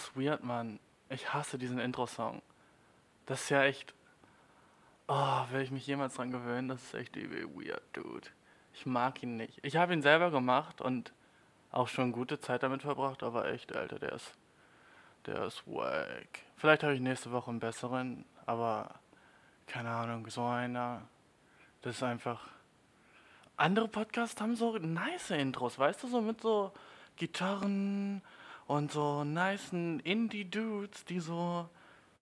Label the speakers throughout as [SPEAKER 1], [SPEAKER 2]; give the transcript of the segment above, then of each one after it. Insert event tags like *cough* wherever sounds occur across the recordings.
[SPEAKER 1] das weird, Mann. Ich hasse diesen Intro-Song. Das ist ja echt. Oh, will ich mich jemals dran gewöhnen? Das ist echt übel weird, dude. Ich mag ihn nicht. Ich habe ihn selber gemacht und auch schon gute Zeit damit verbracht, aber echt, Alter, der ist. Der ist wack. Vielleicht habe ich nächste Woche einen besseren, aber keine Ahnung, so einer. Das ist einfach. Andere Podcasts haben so nice Intros, weißt du, so mit so Gitarren und so nice Indie-Dudes, die so,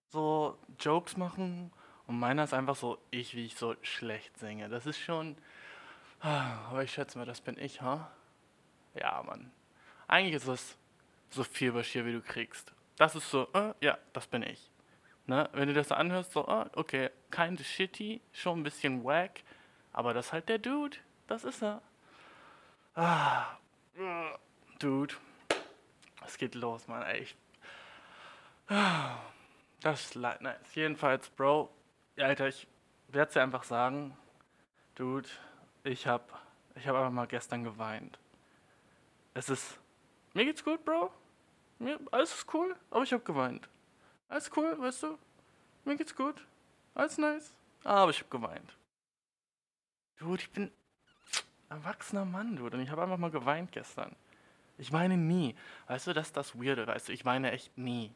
[SPEAKER 1] so Jokes machen. Und meiner ist einfach so ich, wie ich so schlecht singe. Das ist schon. Ah, Aber ich schätze mal, das bin ich, ha? Ja, Mann. Eigentlich ist es so viel Bashir, wie du kriegst. Das ist so, äh, ja, das bin ich. Ne? Wenn du das so anhörst, so, äh, okay, kind of shitty, schon ein bisschen wack, aber das ist halt der Dude. Das ist er. Ah, Dude. Es geht los, Mann, ey. Ich, das ist nice. Jedenfalls, Bro, Alter, ich werde dir einfach sagen, Dude, ich hab, ich hab einfach mal gestern geweint. Es ist, mir geht's gut, Bro. Mir, alles ist cool, aber ich hab geweint. Alles cool, weißt du? Mir geht's gut. Alles nice. Aber ich hab geweint. Dude, ich bin erwachsener Mann, Dude. Und ich habe einfach mal geweint gestern. Ich weine nie. Weißt du, das ist das Weirde, weißt du? Ich weine echt nie.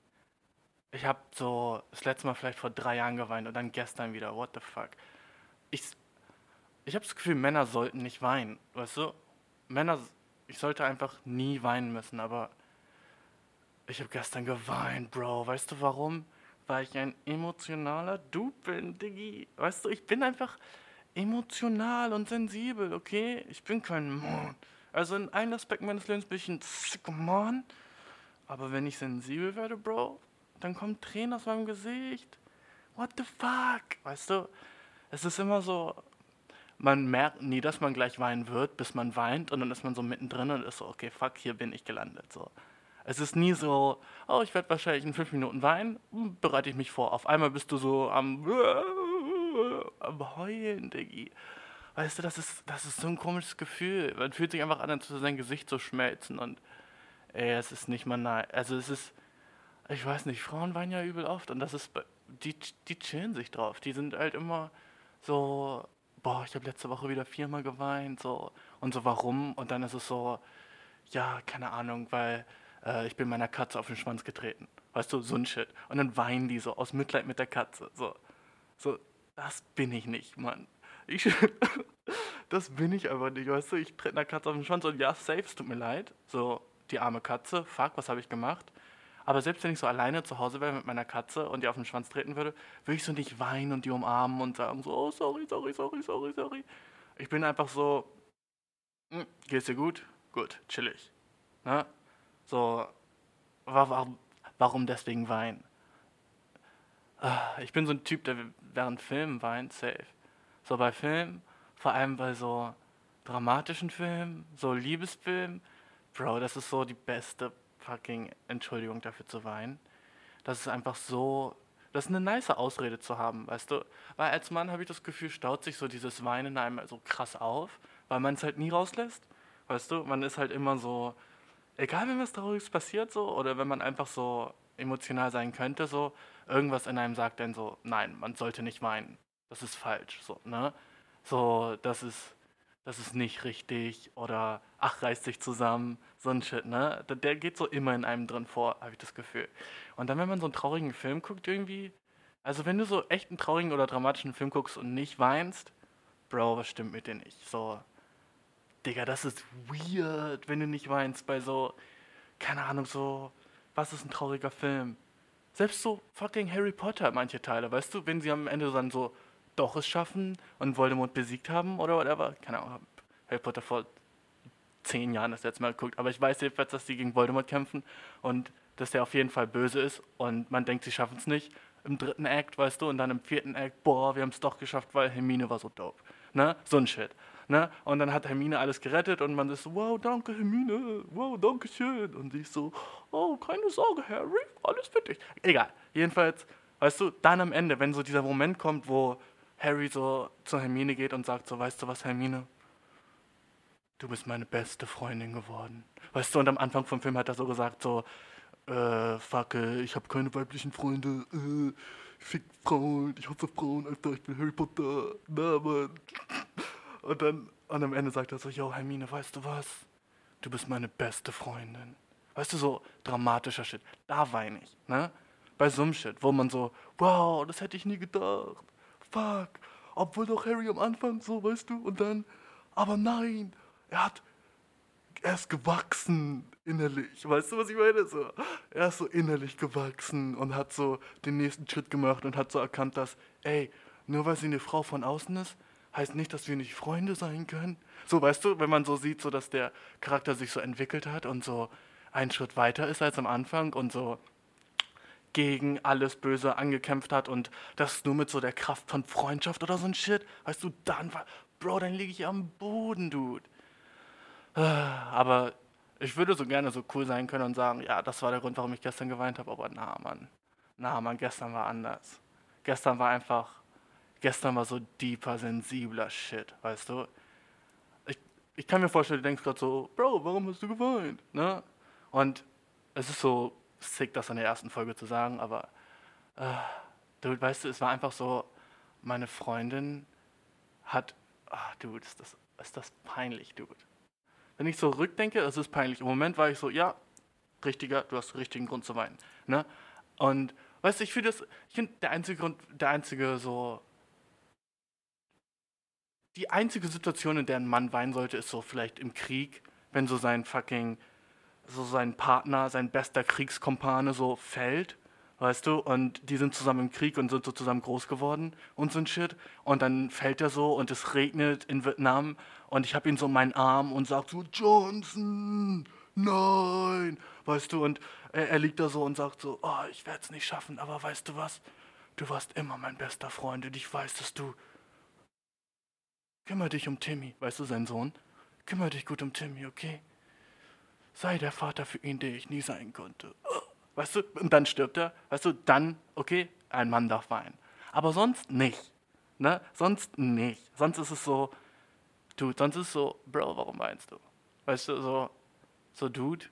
[SPEAKER 1] Ich habe so das letzte Mal vielleicht vor drei Jahren geweint und dann gestern wieder. What the fuck? Ich, ich habe das Gefühl, Männer sollten nicht weinen. Weißt du? Männer, ich sollte einfach nie weinen müssen, aber ich habe gestern geweint, Bro. Weißt du warum? Weil ich ein emotionaler Dude bin, Diggi. Weißt du, ich bin einfach emotional und sensibel, okay? Ich bin kein Mann. Also in einem Aspekt meines Lebens bin ich ein Mann. Aber wenn ich sensibel werde, Bro, dann kommen Tränen aus meinem Gesicht. What the fuck? Weißt du, es ist immer so, man merkt nie, dass man gleich weinen wird, bis man weint und dann ist man so mittendrin und ist so, okay, fuck, hier bin ich gelandet. So. Es ist nie so, oh, ich werde wahrscheinlich in fünf Minuten weinen, hm, bereite ich mich vor. Auf einmal bist du so am, *laughs* am Heulen, Diggi. Weißt du, das ist, das ist so ein komisches Gefühl. Man fühlt sich einfach an, als würde sein Gesicht so schmelzen und ey, es ist nicht mal nice. Also es ist, ich weiß nicht, Frauen weinen ja übel oft und das ist, die, die chillen sich drauf. Die sind halt immer so, boah, ich habe letzte Woche wieder viermal geweint, so und so warum und dann ist es so, ja, keine Ahnung, weil äh, ich bin meiner Katze auf den Schwanz getreten. Weißt du, so ein Shit. Und dann weinen die so aus Mitleid mit der Katze. So, so das bin ich nicht, Mann. Ich, *laughs* das bin ich einfach nicht, weißt du? Ich trete einer Katze auf den Schwanz und ja, safe, es tut mir leid. So, die arme Katze, fuck, was habe ich gemacht? Aber selbst wenn ich so alleine zu Hause wäre mit meiner Katze und die auf den Schwanz treten würde, würde ich so nicht weinen und die umarmen und sagen so, oh, sorry, sorry, sorry, sorry, sorry. Ich bin einfach so, hm, geht's dir gut? Gut, chillig. Ne? So, wa- warum, warum deswegen weinen? Ah, Ich bin so ein Typ, der während Filmen weint, safe. So bei Filmen, vor allem bei so dramatischen Filmen, so Liebesfilmen, Bro, das ist so die beste fucking Entschuldigung dafür zu weinen. Das ist einfach so, das ist eine nice Ausrede zu haben, weißt du? Weil als Mann habe ich das Gefühl, staut sich so dieses Weinen in einem so krass auf, weil man es halt nie rauslässt. Weißt du, man ist halt immer so, egal wenn was Trauriges passiert so, oder wenn man einfach so emotional sein könnte, so, irgendwas in einem sagt dann so, nein, man sollte nicht weinen. Das ist falsch, so, ne? So, das ist, das ist nicht richtig oder ach, reißt sich zusammen, so ein Shit, ne? Der, der geht so immer in einem drin vor, habe ich das Gefühl. Und dann, wenn man so einen traurigen Film guckt irgendwie, also wenn du so echt einen traurigen oder dramatischen Film guckst und nicht weinst, Bro, was stimmt mit dir nicht? So, Digga, das ist weird, wenn du nicht weinst bei so, keine Ahnung, so, was ist ein trauriger Film? Selbst so fucking Harry Potter, manche Teile, weißt du, wenn sie am Ende dann so doch es schaffen und Voldemort besiegt haben oder whatever, keine Ahnung, hab Harry Potter vor zehn Jahren das letzte Mal geguckt, aber ich weiß jedenfalls, dass die gegen Voldemort kämpfen und dass der auf jeden Fall böse ist und man denkt, sie schaffen es nicht im dritten Act, weißt du, und dann im vierten Act, boah, wir haben es doch geschafft, weil Hermine war so dope, ne, so ein Shit. Ne? Und dann hat Hermine alles gerettet und man ist so, wow, danke Hermine, wow, danke schön. Und sie ist so, oh, keine Sorge, Harry, alles für dich. Egal, jedenfalls, weißt du, dann am Ende, wenn so dieser Moment kommt, wo Harry so zu Hermine geht und sagt so, weißt du was, Hermine, du bist meine beste Freundin geworden. Weißt du, und am Anfang vom Film hat er so gesagt, so, äh, fuck, ich habe keine weiblichen Freunde, äh, fick Frauen, ich hasse Frauen, Alter, ich bin Harry Potter, na, Mann. Und dann, und am Ende sagt er so, yo, Hermine, weißt du was? Du bist meine beste Freundin. Weißt du, so dramatischer Shit. Da weine ich, ne? Bei so einem Shit, wo man so, wow, das hätte ich nie gedacht. Fuck. Obwohl doch Harry am Anfang so, weißt du, und dann, aber nein, er hat, er ist gewachsen innerlich. Weißt du, was ich meine? So, er ist so innerlich gewachsen und hat so den nächsten Schritt gemacht und hat so erkannt, dass, ey, nur weil sie eine Frau von außen ist, heißt nicht, dass wir nicht Freunde sein können. So, weißt du, wenn man so sieht, so dass der Charakter sich so entwickelt hat und so einen Schritt weiter ist als am Anfang und so gegen alles Böse angekämpft hat und das nur mit so der Kraft von Freundschaft oder so ein Shit, weißt du, dann, Bro, dann liege ich am Boden, Dude. Aber ich würde so gerne so cool sein können und sagen, ja, das war der Grund, warum ich gestern geweint habe, aber na, Mann. Na, Mann, gestern war anders. Gestern war einfach, gestern war so deeper, sensibler Shit, weißt du? Ich, ich kann mir vorstellen, du denkst gerade so, Bro, warum hast du geweint? Ne? Und es ist so sick, das in der ersten Folge zu sagen, aber äh, du weißt du, es war einfach so, meine Freundin hat, ah, Dude, ist das, ist das peinlich, Dude. Wenn ich so rückdenke, es ist peinlich. Im Moment war ich so, ja, richtiger, du hast richtigen Grund zu weinen. Ne? Und weißt du, ich finde das, ich finde der einzige Grund, der einzige so, die einzige Situation, in der ein Mann weinen sollte, ist so vielleicht im Krieg, wenn so sein fucking, so sein Partner, sein bester Kriegskompane so fällt weißt du, und die sind zusammen im Krieg und sind so zusammen groß geworden und so ein Shit. Und dann fällt er so und es regnet in Vietnam und ich habe ihn so in meinen Arm und sag so, Johnson, nein, weißt du, und er, er liegt da so und sagt so, oh, ich werde es nicht schaffen, aber weißt du was, du warst immer mein bester Freund und ich weiß, dass du, kümmere dich um Timmy, weißt du, sein Sohn, kümmere dich gut um Timmy, okay? Sei der Vater für ihn, der ich nie sein konnte. Oh. Weißt du, und dann stirbt er. Weißt du, dann, okay, ein Mann darf weinen. Aber sonst nicht. Ne? Sonst nicht. Sonst ist es so, du, sonst ist es so, Bro, warum weinst du? Weißt du, so, so, Dude,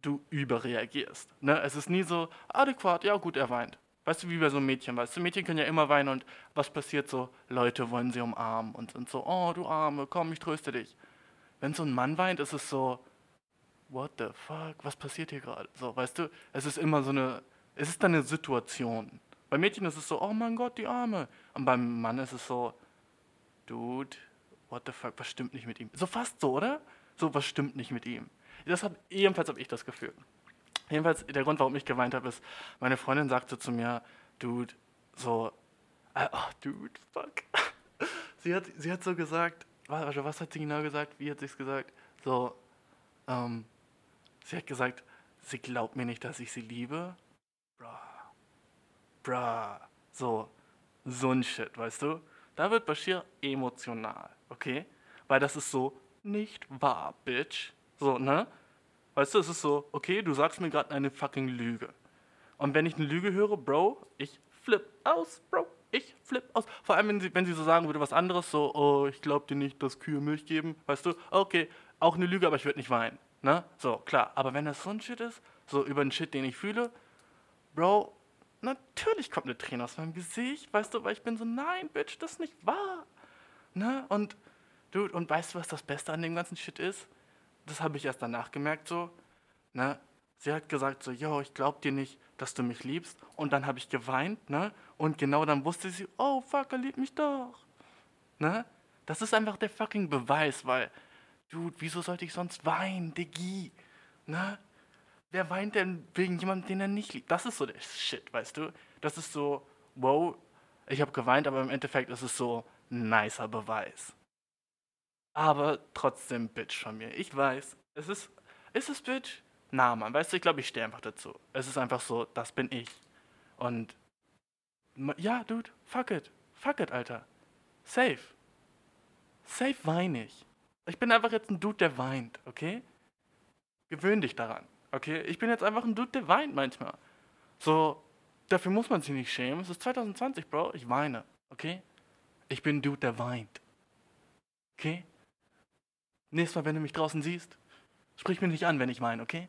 [SPEAKER 1] du überreagierst. Ne? Es ist nie so adäquat, ja gut, er weint. Weißt du, wie bei so einem Mädchen, weißt du, Mädchen können ja immer weinen und was passiert so? Leute wollen sie umarmen und sind so, oh, du Arme, komm, ich tröste dich. Wenn so ein Mann weint, ist es so, what the fuck, was passiert hier gerade? So, weißt du, es ist immer so eine, es ist dann eine Situation. Bei Mädchen ist es so, oh mein Gott, die Arme. Und beim Mann ist es so, dude, what the fuck, was stimmt nicht mit ihm? So fast so, oder? So, was stimmt nicht mit ihm? Das hat, jedenfalls habe ich das Gefühl. Jedenfalls, der Grund, warum ich geweint habe, ist, meine Freundin sagte zu mir, dude, so, äh, oh, dude, fuck. *laughs* sie, hat, sie hat so gesagt, was, was hat sie genau gesagt? Wie hat sie es gesagt? So, ähm, Sie hat gesagt, sie glaubt mir nicht, dass ich sie liebe. Bra. Bra. So, so ein Shit, weißt du? Da wird Bashir emotional, okay? Weil das ist so nicht wahr, Bitch. So, ne? Weißt du, es ist so, okay, du sagst mir gerade eine fucking Lüge. Und wenn ich eine Lüge höre, Bro, ich flip aus, Bro. Ich flip aus. Vor allem, wenn sie, wenn sie so sagen würde, was anderes, so, oh, ich glaub dir nicht, dass Kühe Milch geben, weißt du? Okay, auch eine Lüge, aber ich würde nicht weinen. Ne? So, klar. Aber wenn das so ein Shit ist, so über den Shit, den ich fühle, Bro, natürlich kommt eine Träne aus meinem Gesicht, weißt du, weil ich bin so, nein, Bitch, das ist nicht wahr. Ne? Und, dude, und weißt du, was das Beste an dem ganzen Shit ist? Das habe ich erst danach gemerkt, so, ne? Sie hat gesagt so, yo, ich glaub dir nicht, dass du mich liebst. Und dann habe ich geweint, ne? Und genau dann wusste sie, oh, fuck, er liebt mich doch. Ne? Das ist einfach der fucking Beweis, weil Dude, wieso sollte ich sonst weinen, Diggi? Ne? Wer weint denn wegen jemandem, den er nicht liebt? Das ist so der Shit, weißt du? Das ist so, wow, ich habe geweint, aber im Endeffekt ist es so ein nicer Beweis. Aber trotzdem Bitch von mir. Ich weiß, es ist, ist es Bitch? Na, Mann, weißt du, ich glaube, ich stehe einfach dazu. Es ist einfach so, das bin ich. Und ja, Dude, fuck it. Fuck it, Alter. Safe. safe weine ich. Bin einfach jetzt ein Dude, der weint, okay? Gewöhn dich daran, okay? Ich bin jetzt einfach ein Dude, der weint manchmal. So, dafür muss man sich nicht schämen. Es ist 2020, Bro. Ich weine, okay? Ich bin ein Dude, der weint. Okay? Nächstes Mal, wenn du mich draußen siehst, sprich mich nicht an, wenn ich weine, okay?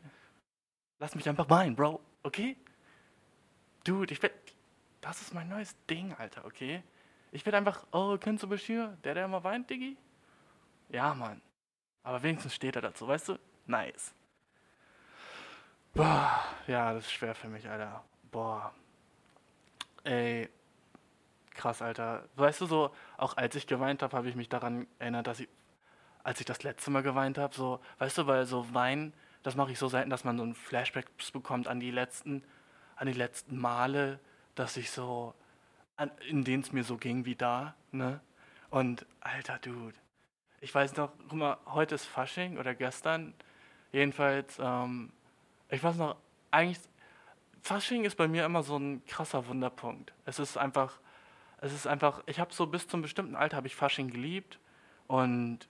[SPEAKER 1] Lass mich einfach weinen, Bro, okay? Dude, ich werd. Das ist mein neues Ding, Alter, okay? Ich werde einfach, oh, kennst du Bashir? Der, der immer weint, Diggi? Ja, Mann. Aber wenigstens steht er dazu, weißt du? Nice. Boah, ja, das ist schwer für mich, Alter. Boah. Ey, krass, Alter. Weißt du so, auch als ich geweint habe, habe ich mich daran erinnert, dass ich, als ich das letzte Mal geweint habe, so, weißt du, weil so Weinen, das mache ich so selten, dass man so ein Flashbacks bekommt an die letzten, an die letzten Male, dass ich so, an, in denen es mir so ging wie da, ne? Und, alter Dude, ich weiß noch, guck mal, heute ist Fasching oder gestern, jedenfalls, ähm, ich weiß noch, eigentlich, Fasching ist bei mir immer so ein krasser Wunderpunkt. Es ist einfach, es ist einfach, ich habe so bis zum bestimmten Alter habe ich Fasching geliebt und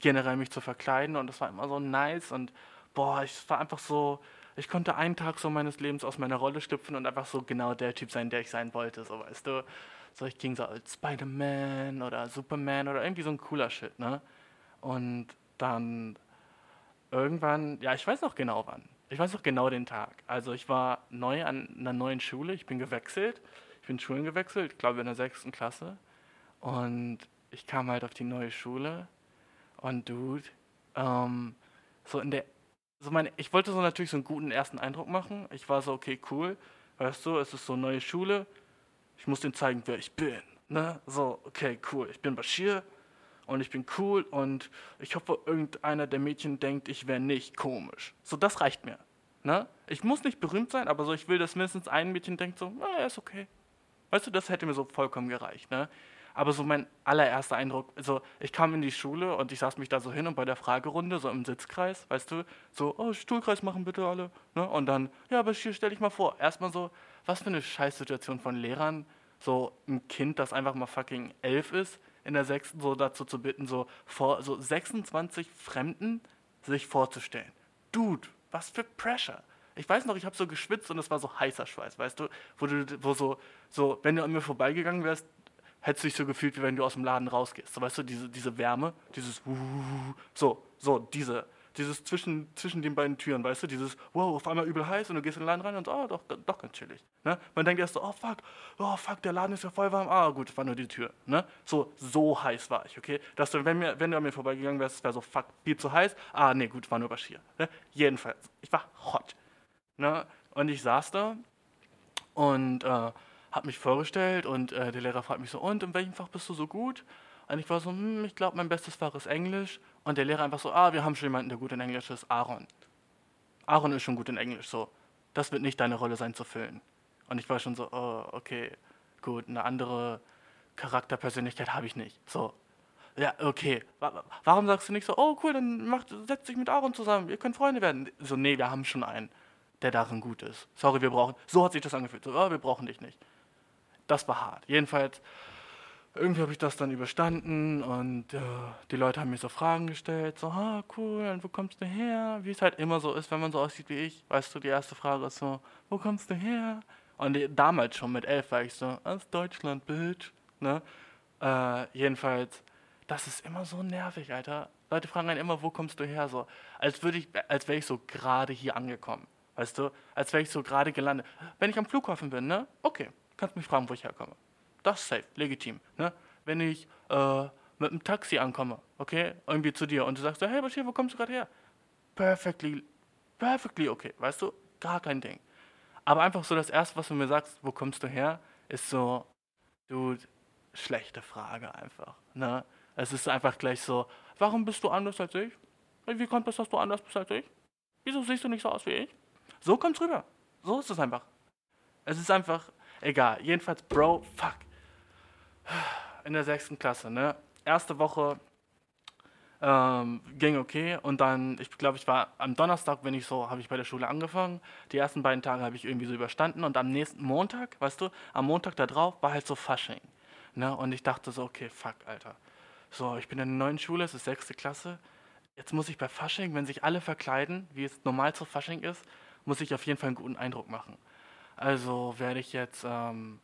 [SPEAKER 1] generell mich zu verkleiden und das war immer so nice und boah, ich war einfach so, ich konnte einen Tag so meines Lebens aus meiner Rolle schlüpfen und einfach so genau der Typ sein, der ich sein wollte, so weißt du. So ich ging so als Spider-Man oder Superman oder irgendwie so ein cooler Shit, ne? Und dann irgendwann, ja, ich weiß noch genau wann. Ich weiß noch genau den Tag. Also ich war neu an einer neuen Schule, ich bin gewechselt. Ich bin Schulen gewechselt, glaube in der sechsten Klasse. Und ich kam halt auf die neue Schule. Und Dude, ähm, so in der so meine, ich wollte so natürlich so einen guten ersten Eindruck machen. Ich war so, okay, cool. Weißt du, es ist so eine neue Schule. Ich muss denen zeigen, wer ich bin. Ne? So, okay, cool. Ich bin Bashir und ich bin cool und ich hoffe, irgendeiner der Mädchen denkt, ich wäre nicht komisch. So, das reicht mir. Ne? Ich muss nicht berühmt sein, aber so, ich will, dass mindestens ein Mädchen denkt so, na, er ist okay. Weißt du, das hätte mir so vollkommen gereicht. Ne? Aber so mein allererster Eindruck, also ich kam in die Schule und ich saß mich da so hin und bei der Fragerunde, so im Sitzkreis, weißt du, so, oh, Stuhlkreis machen bitte alle. Ne? Und dann, ja, aber hier stell dich mal vor, erstmal so, was für eine Scheißsituation von Lehrern, so ein Kind, das einfach mal fucking elf ist, in der sechsten so dazu zu bitten, so vor so 26 Fremden sich vorzustellen. Dude, was für Pressure. Ich weiß noch, ich habe so geschwitzt und es war so heißer Schweiß, weißt du, wo du, wo so, so, wenn du an mir vorbeigegangen wärst, hättest du dich so gefühlt, wie wenn du aus dem Laden rausgehst. So, weißt du, diese, diese Wärme, dieses so, so, diese, dieses zwischen, zwischen den beiden Türen, weißt du, dieses, wow, auf einmal übel heiß und du gehst in den Laden rein und oh, doch, doch ganz chillig. Ne? Man denkt erst so, oh fuck, oh fuck, der Laden ist ja voll warm, ah gut, war nur die Tür. Ne? So, so heiß war ich, okay? Dass du, wenn, mir, wenn du an mir vorbeigegangen wärst, wäre so, fuck, viel zu heiß, ah nee, gut, war nur Bashir. Ne? Jedenfalls, ich war hot. Ne? Und ich saß da und äh, habe mich vorgestellt und äh, der Lehrer fragt mich so, und in welchem Fach bist du so gut? Und ich war so, hm, ich glaube, mein bestes Fach ist Englisch. Und der Lehrer einfach so, ah, wir haben schon jemanden, der gut in Englisch ist, Aaron. Aaron ist schon gut in Englisch, so. Das wird nicht deine Rolle sein zu füllen. Und ich war schon so, oh, okay, gut, eine andere Charakterpersönlichkeit habe ich nicht. So, ja, okay. Warum sagst du nicht so, oh cool, dann mach, setz dich mit Aaron zusammen, ihr könnt Freunde werden? So, nee, wir haben schon einen, der darin gut ist. Sorry, wir brauchen, so hat sich das angefühlt. So, oh, wir brauchen dich nicht. Das war hart. Jedenfalls, irgendwie habe ich das dann überstanden und äh, die Leute haben mir so Fragen gestellt, so, ah, cool, und wo kommst du her? Wie es halt immer so ist, wenn man so aussieht wie ich. Weißt du, die erste Frage ist so, wo kommst du her? Und die, damals schon mit elf war ich so, aus Deutschland, Bitch. Ne? Äh, jedenfalls, das ist immer so nervig, Alter. Leute fragen einen immer, wo kommst du her? So, als würde ich, als wäre ich so gerade hier angekommen. Weißt du, als wäre ich so gerade gelandet. Wenn ich am Flughafen bin, ne? Okay, kannst mich fragen, wo ich herkomme. Das ist safe, legitim. Ne? Wenn ich äh, mit einem Taxi ankomme, okay, irgendwie zu dir und du sagst so, hey Bashir, wo kommst du gerade her? Perfectly, perfectly okay, weißt du? Gar kein Ding. Aber einfach so das Erste, was du mir sagst, wo kommst du her, ist so, du, schlechte Frage einfach. Ne? Es ist einfach gleich so, warum bist du anders als ich? Wie kommt es, dass du anders bist als ich? Wieso siehst du nicht so aus wie ich? So kommt's rüber. So ist es einfach. Es ist einfach, egal. Jedenfalls, Bro, fuck in der sechsten Klasse, ne? Erste Woche ähm, ging okay und dann, ich glaube, ich war am Donnerstag, wenn ich so, habe ich bei der Schule angefangen. Die ersten beiden Tage habe ich irgendwie so überstanden und am nächsten Montag, weißt du, am Montag da drauf war halt so Fasching, ne? Und ich dachte so, okay, fuck, Alter. So, ich bin in der neuen Schule, es ist sechste Klasse. Jetzt muss ich bei Fasching, wenn sich alle verkleiden, wie es normal zu Fasching ist, muss ich auf jeden Fall einen guten Eindruck machen. Also werde ich jetzt, ähm,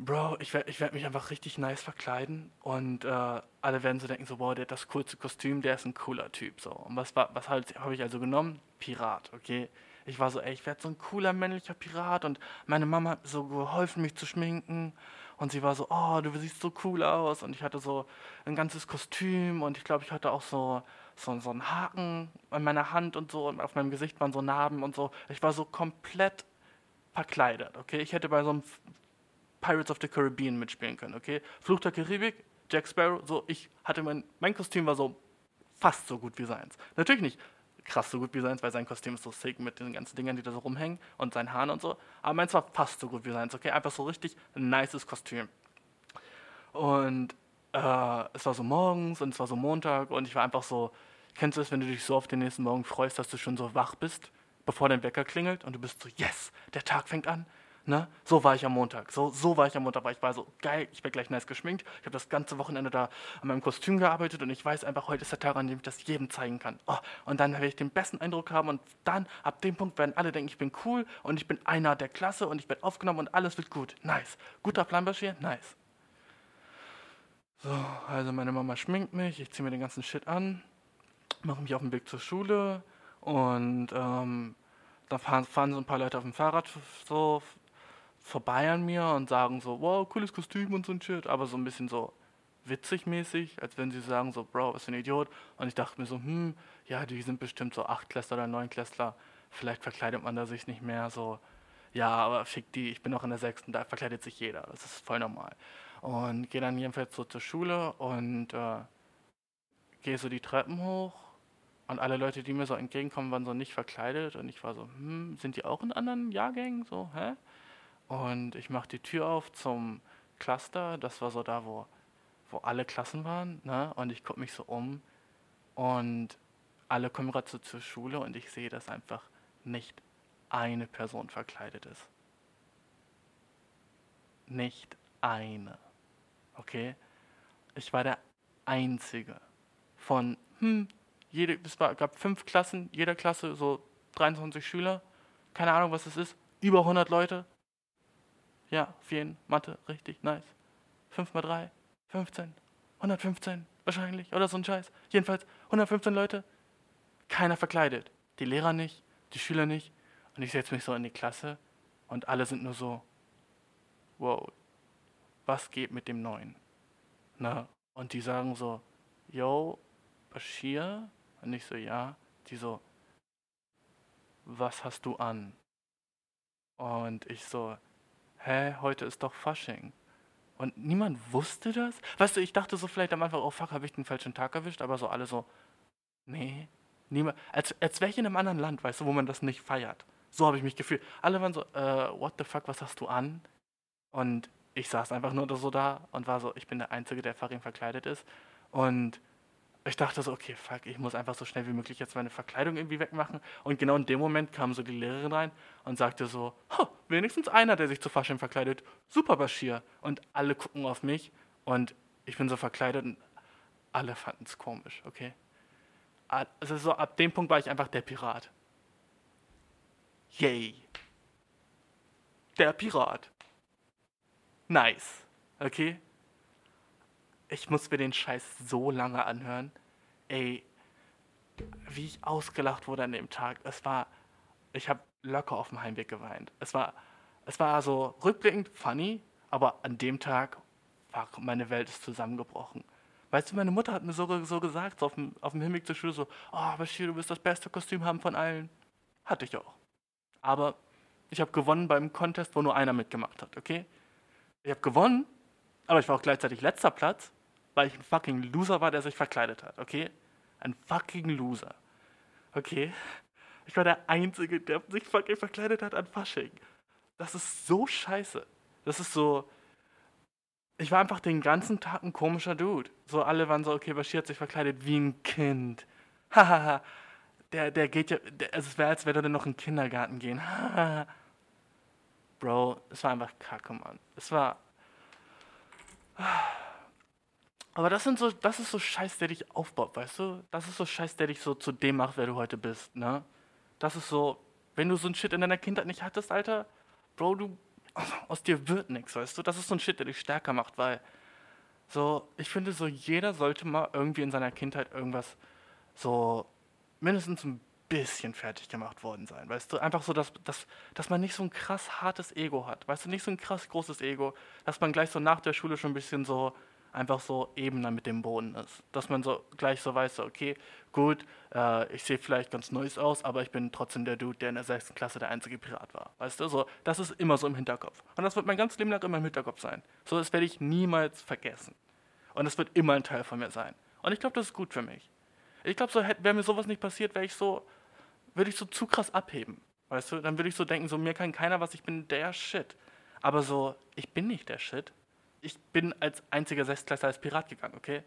[SPEAKER 1] Bro, ich werde ich werd mich einfach richtig nice verkleiden und äh, alle werden so denken, so, wow, der hat das coolste Kostüm, der ist ein cooler Typ. So. Und was, was halt, habe ich also genommen? Pirat, okay? Ich war so, ey, ich werde so ein cooler männlicher Pirat und meine Mama hat so geholfen, mich zu schminken und sie war so, oh, du siehst so cool aus und ich hatte so ein ganzes Kostüm und ich glaube, ich hatte auch so, so, so einen Haken an meiner Hand und so und auf meinem Gesicht waren so Narben und so. Ich war so komplett verkleidet, okay? Ich hätte bei so einem Pirates of the Caribbean mitspielen können, okay? Fluch der Karibik, Jack Sparrow, so, ich hatte mein, mein Kostüm war so fast so gut wie seins. Natürlich nicht krass so gut wie seins, weil sein Kostüm ist so sick mit den ganzen Dingern, die da so rumhängen und seinen Haaren und so. Aber meins war fast so gut wie seins, okay? Einfach so richtig ein nices Kostüm. Und äh, es war so morgens und es war so Montag und ich war einfach so, kennst du es, wenn du dich so auf den nächsten Morgen freust, dass du schon so wach bist, bevor dein Wecker klingelt und du bist so, yes, der Tag fängt an. Ne? So war ich am Montag. So, so war ich am Montag, ich war so geil, ich bin gleich nice geschminkt. Ich habe das ganze Wochenende da an meinem Kostüm gearbeitet und ich weiß einfach, heute ist der Tag, an dem ich das jedem zeigen kann. Oh, und dann werde ich den besten Eindruck haben und dann, ab dem Punkt, werden alle denken, ich bin cool und ich bin einer der Klasse und ich werde aufgenommen und alles wird gut. Nice. Guter Plan, Bashir? Nice. So, also meine Mama schminkt mich, ich ziehe mir den ganzen Shit an, mache mich auf den Weg zur Schule und ähm, da fahren, fahren so ein paar Leute auf dem Fahrrad so vorbei an mir und sagen so, wow, cooles Kostüm und so ein Shit, aber so ein bisschen so witzig mäßig, als wenn sie sagen so, Bro, ist ein Idiot. Und ich dachte mir so, hm, ja, die sind bestimmt so Achtklässler oder Neunklässler, vielleicht verkleidet man da sich nicht mehr so. Ja, aber fick die, ich bin noch in der Sechsten, da verkleidet sich jeder, das ist voll normal. Und gehe dann jedenfalls so zur Schule und äh, gehe so die Treppen hoch und alle Leute, die mir so entgegenkommen, waren so nicht verkleidet und ich war so, hm, sind die auch in anderen Jahrgängen? So, hä? Und ich mache die Tür auf zum Cluster, das war so da, wo, wo alle Klassen waren, ne? Und ich gucke mich so um und alle kommen gerade so zur Schule und ich sehe, dass einfach nicht eine Person verkleidet ist. Nicht eine. Okay? Ich war der Einzige von, hm, jede, es war, gab fünf Klassen, jeder Klasse so 23 Schüler, keine Ahnung, was es ist, über 100 Leute. Ja, jeden, Mathe, richtig, nice. 5 mal 3, 15, 115 wahrscheinlich, oder so ein Scheiß. Jedenfalls 115 Leute, keiner verkleidet. Die Lehrer nicht, die Schüler nicht. Und ich setze mich so in die Klasse und alle sind nur so, wow, was geht mit dem Neuen? Na, und die sagen so, yo, Bashir? Und ich so, ja. Die so, was hast du an? Und ich so, hä, heute ist doch Fasching. Und niemand wusste das? Weißt du, ich dachte so vielleicht am Anfang, oh fuck, habe ich den falschen Tag erwischt, aber so alle so, nee, niemand, als, als wäre ich in einem anderen Land, weißt du, wo man das nicht feiert. So habe ich mich gefühlt. Alle waren so, äh, what the fuck, was hast du an? Und ich saß einfach nur so da und war so, ich bin der Einzige, der Farin verkleidet ist. Und ich dachte so, okay, fuck, ich muss einfach so schnell wie möglich jetzt meine Verkleidung irgendwie wegmachen. Und genau in dem Moment kam so die Lehrerin rein und sagte so, wenigstens einer, der sich zu Fasching verkleidet. Super, Bashir. Und alle gucken auf mich und ich bin so verkleidet und alle fanden es komisch, okay? A- Also so ab dem Punkt war ich einfach der Pirat. Yay. Der Pirat. Nice. Okay? Ich muss mir den Scheiß so lange anhören. Ey, wie ich ausgelacht wurde an dem Tag. Es war, ich habe locker auf dem Heimweg geweint. Es war, es war so rückblickend funny, aber an dem Tag war meine Welt ist zusammengebrochen. Weißt du, meine Mutter hat mir so, so gesagt, so auf dem, auf dem Hinweg zur Schule, so, oh, Bashir, du wirst das beste Kostüm haben von allen. Hatte ich auch. Aber ich habe gewonnen beim Contest, wo nur einer mitgemacht hat, okay? Ich habe gewonnen, aber ich war auch gleichzeitig letzter Platz, weil ich ein fucking Loser war, der sich verkleidet hat, okay? Ein fucking Loser. Okay? Ich war der Einzige, der sich fucking verkleidet hat an Fasching. Das ist so scheiße. Das ist so. Ich war einfach den ganzen Tag ein komischer Dude. So alle waren so, okay, Bashir hat sich verkleidet wie ein Kind. *laughs* Hahaha. der, der geht ja. Der, also es wäre, als würde er noch in den Kindergarten gehen. *laughs* Hahaha. Bro, es war einfach kacke, Mann. Es war. *sighs* Aber das sind so, das ist so Scheiß, der dich aufbaut, weißt du? Das ist so Scheiß, der dich so zu dem macht, wer du heute bist, ne? Das ist so, wenn du so ein Shit in deiner Kindheit nicht hattest, Alter, Bro, du, aus dir wird nichts, weißt du? Das ist so ein Shit, der dich stärker macht, weil so, ich finde so, jeder sollte mal irgendwie in seiner Kindheit irgendwas so mindestens ein bisschen fertig gemacht worden sein, weißt du? Einfach so, dass, dass, dass man nicht so ein krass hartes Ego hat, weißt du? Nicht so ein krass großes Ego, dass man gleich so nach der Schule schon ein bisschen so einfach so ebener mit dem Boden ist. Dass man so gleich so weiß, so, okay, gut, äh, ich sehe vielleicht ganz neues aus, aber ich bin trotzdem der Dude, der in der sechsten Klasse der einzige Pirat war. Weißt du, so, das ist immer so im Hinterkopf. Und das wird mein ganzes Leben lang immer im Hinterkopf sein. So, das werde ich niemals vergessen. Und es wird immer ein Teil von mir sein. Und ich glaube, das ist gut für mich. Ich glaube, so wäre mir sowas nicht passiert, wäre ich so, würde ich so zu krass abheben. Weißt du, dann würde ich so denken, so mir kann keiner was, ich bin der Shit. Aber so, ich bin nicht der Shit ich bin als einziger Sechstklässler als Pirat gegangen, okay?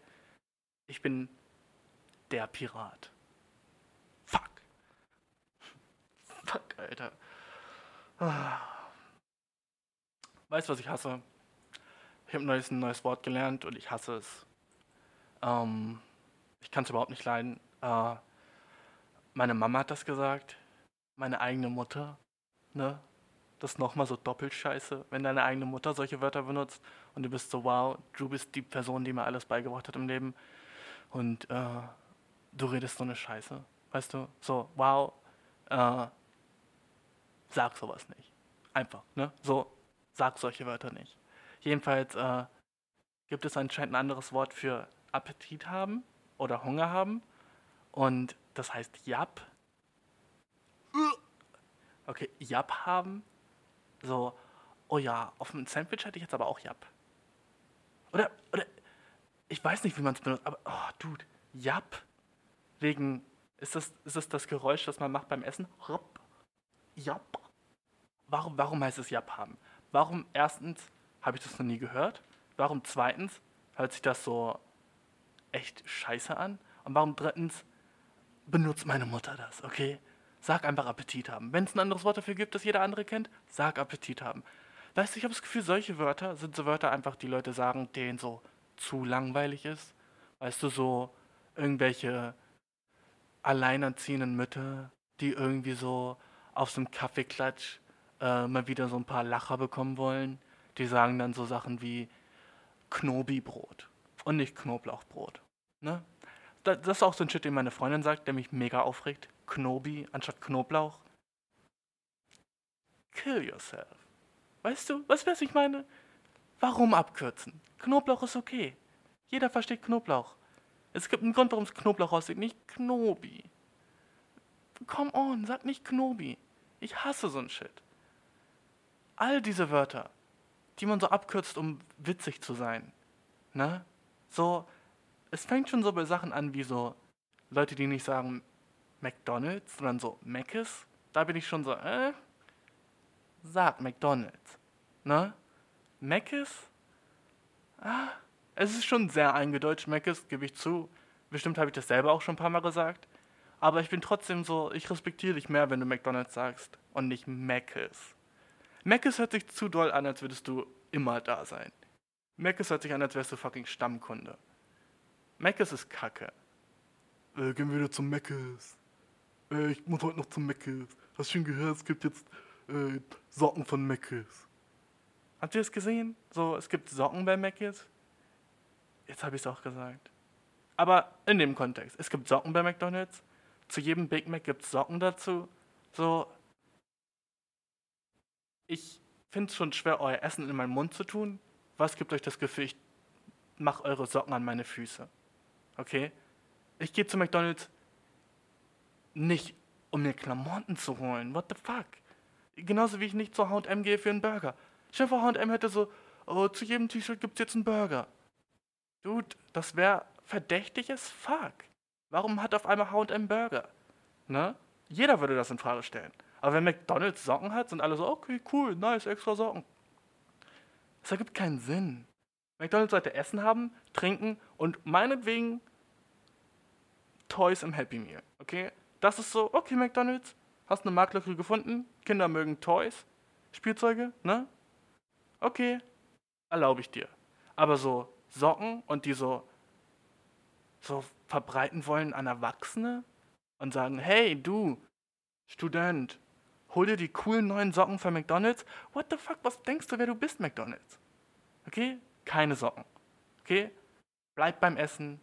[SPEAKER 1] Ich bin der Pirat. Fuck. Fuck, Alter. Weißt du, was ich hasse? Ich habe ein neues Wort gelernt und ich hasse es. Ähm, ich kann es überhaupt nicht leiden. Äh, meine Mama hat das gesagt. Meine eigene Mutter. Ne? das nochmal so doppelt scheiße, wenn deine eigene Mutter solche Wörter benutzt und du bist so, wow, du bist die Person, die mir alles beigebracht hat im Leben und äh, du redest so eine Scheiße. Weißt du, so, wow, äh, sag sowas nicht. Einfach, ne? So, sag solche Wörter nicht. Jedenfalls äh, gibt es anscheinend ein anderes Wort für Appetit haben oder Hunger haben und das heißt Jap. Okay, Jap haben so, oh ja, auf dem Sandwich hätte ich jetzt aber auch Jap. Oder, oder, ich weiß nicht, wie man es benutzt, aber, oh, Dude, Jap. Wegen, ist das, ist das das Geräusch, das man macht beim Essen? Hopp, Jap. Warum, warum heißt es Jap haben? Warum, erstens, habe ich das noch nie gehört? Warum, zweitens, hört sich das so echt scheiße an? Und warum, drittens, benutzt meine Mutter das, okay? Sag einfach Appetit haben. Wenn es ein anderes Wort dafür gibt, das jeder andere kennt, sag Appetit haben. Weißt du, ich habe das Gefühl, solche Wörter sind so Wörter einfach, die Leute sagen, denen so zu langweilig ist. Weißt du, so irgendwelche alleinerziehenden Mütter, die irgendwie so auf so einem Kaffeeklatsch äh, mal wieder so ein paar Lacher bekommen wollen. Die sagen dann so Sachen wie Knobi-Brot und nicht Knoblauchbrot. Ne? Das ist auch so ein Shit, den meine Freundin sagt, der mich mega aufregt. Knobi anstatt Knoblauch? Kill yourself. Weißt du, was, was ich meine? Warum abkürzen? Knoblauch ist okay. Jeder versteht Knoblauch. Es gibt einen Grund, warum es Knoblauch aussieht, nicht Knobi. Come on, sag nicht Knobi. Ich hasse so ein Shit. All diese Wörter, die man so abkürzt, um witzig zu sein. Ne? So, es fängt schon so bei Sachen an wie so Leute, die nicht sagen McDonalds, sondern so Mc's, da bin ich schon so, äh, sag McDonalds. Ne? Mc's? Ah, es ist schon sehr eingedeutscht, Mc's, gebe ich zu. Bestimmt habe ich das selber auch schon ein paar Mal gesagt. Aber ich bin trotzdem so, ich respektiere dich mehr, wenn du McDonalds sagst und nicht Mc's. Mc's hört sich zu doll an, als würdest du immer da sein. Mc's hört sich an, als wärst du fucking Stammkunde. Mc's ist kacke. Äh, gehen wir wieder zum Mc's äh, ich muss heute noch zum Meckes. Hast du schon gehört, es gibt jetzt äh, Socken von Meckes. Habt ihr das gesehen? So, es gibt Socken bei Meckes. Jetzt habe ich es auch gesagt. Aber in dem Kontext. Es gibt Socken bei McDonalds. Zu jedem Big Mac gibt es Socken dazu. So. Ich finde es schon schwer, euer Essen in meinen Mund zu tun. Was gibt euch das Gefühl, ich mache eure Socken an meine Füße? Okay? Ich gehe zu McDonalds, nicht, um mir Klamotten zu holen. What the fuck? Genauso wie ich nicht zur H&M gehe für einen Burger. Chef H&M hätte so, oh, zu jedem T-Shirt gibt's jetzt einen Burger. Dude, das wäre verdächtiges fuck. Warum hat auf einmal H&M Burger? Ne? Jeder würde das in Frage stellen. Aber wenn McDonald's Socken hat, sind alle so, okay, cool, nice, extra Socken. Das ergibt keinen Sinn. McDonald's sollte Essen haben, trinken und meinetwegen Toys im Happy Meal, okay? Das ist so, okay, McDonalds, hast eine Marktlücke gefunden, Kinder mögen Toys, Spielzeuge, ne? Okay, erlaube ich dir. Aber so Socken und die so so verbreiten wollen an Erwachsene und sagen, hey, du, Student, hol dir die coolen neuen Socken für McDonalds. What the fuck, was denkst du, wer du bist, McDonalds? Okay? Keine Socken. Okay? Bleib beim Essen.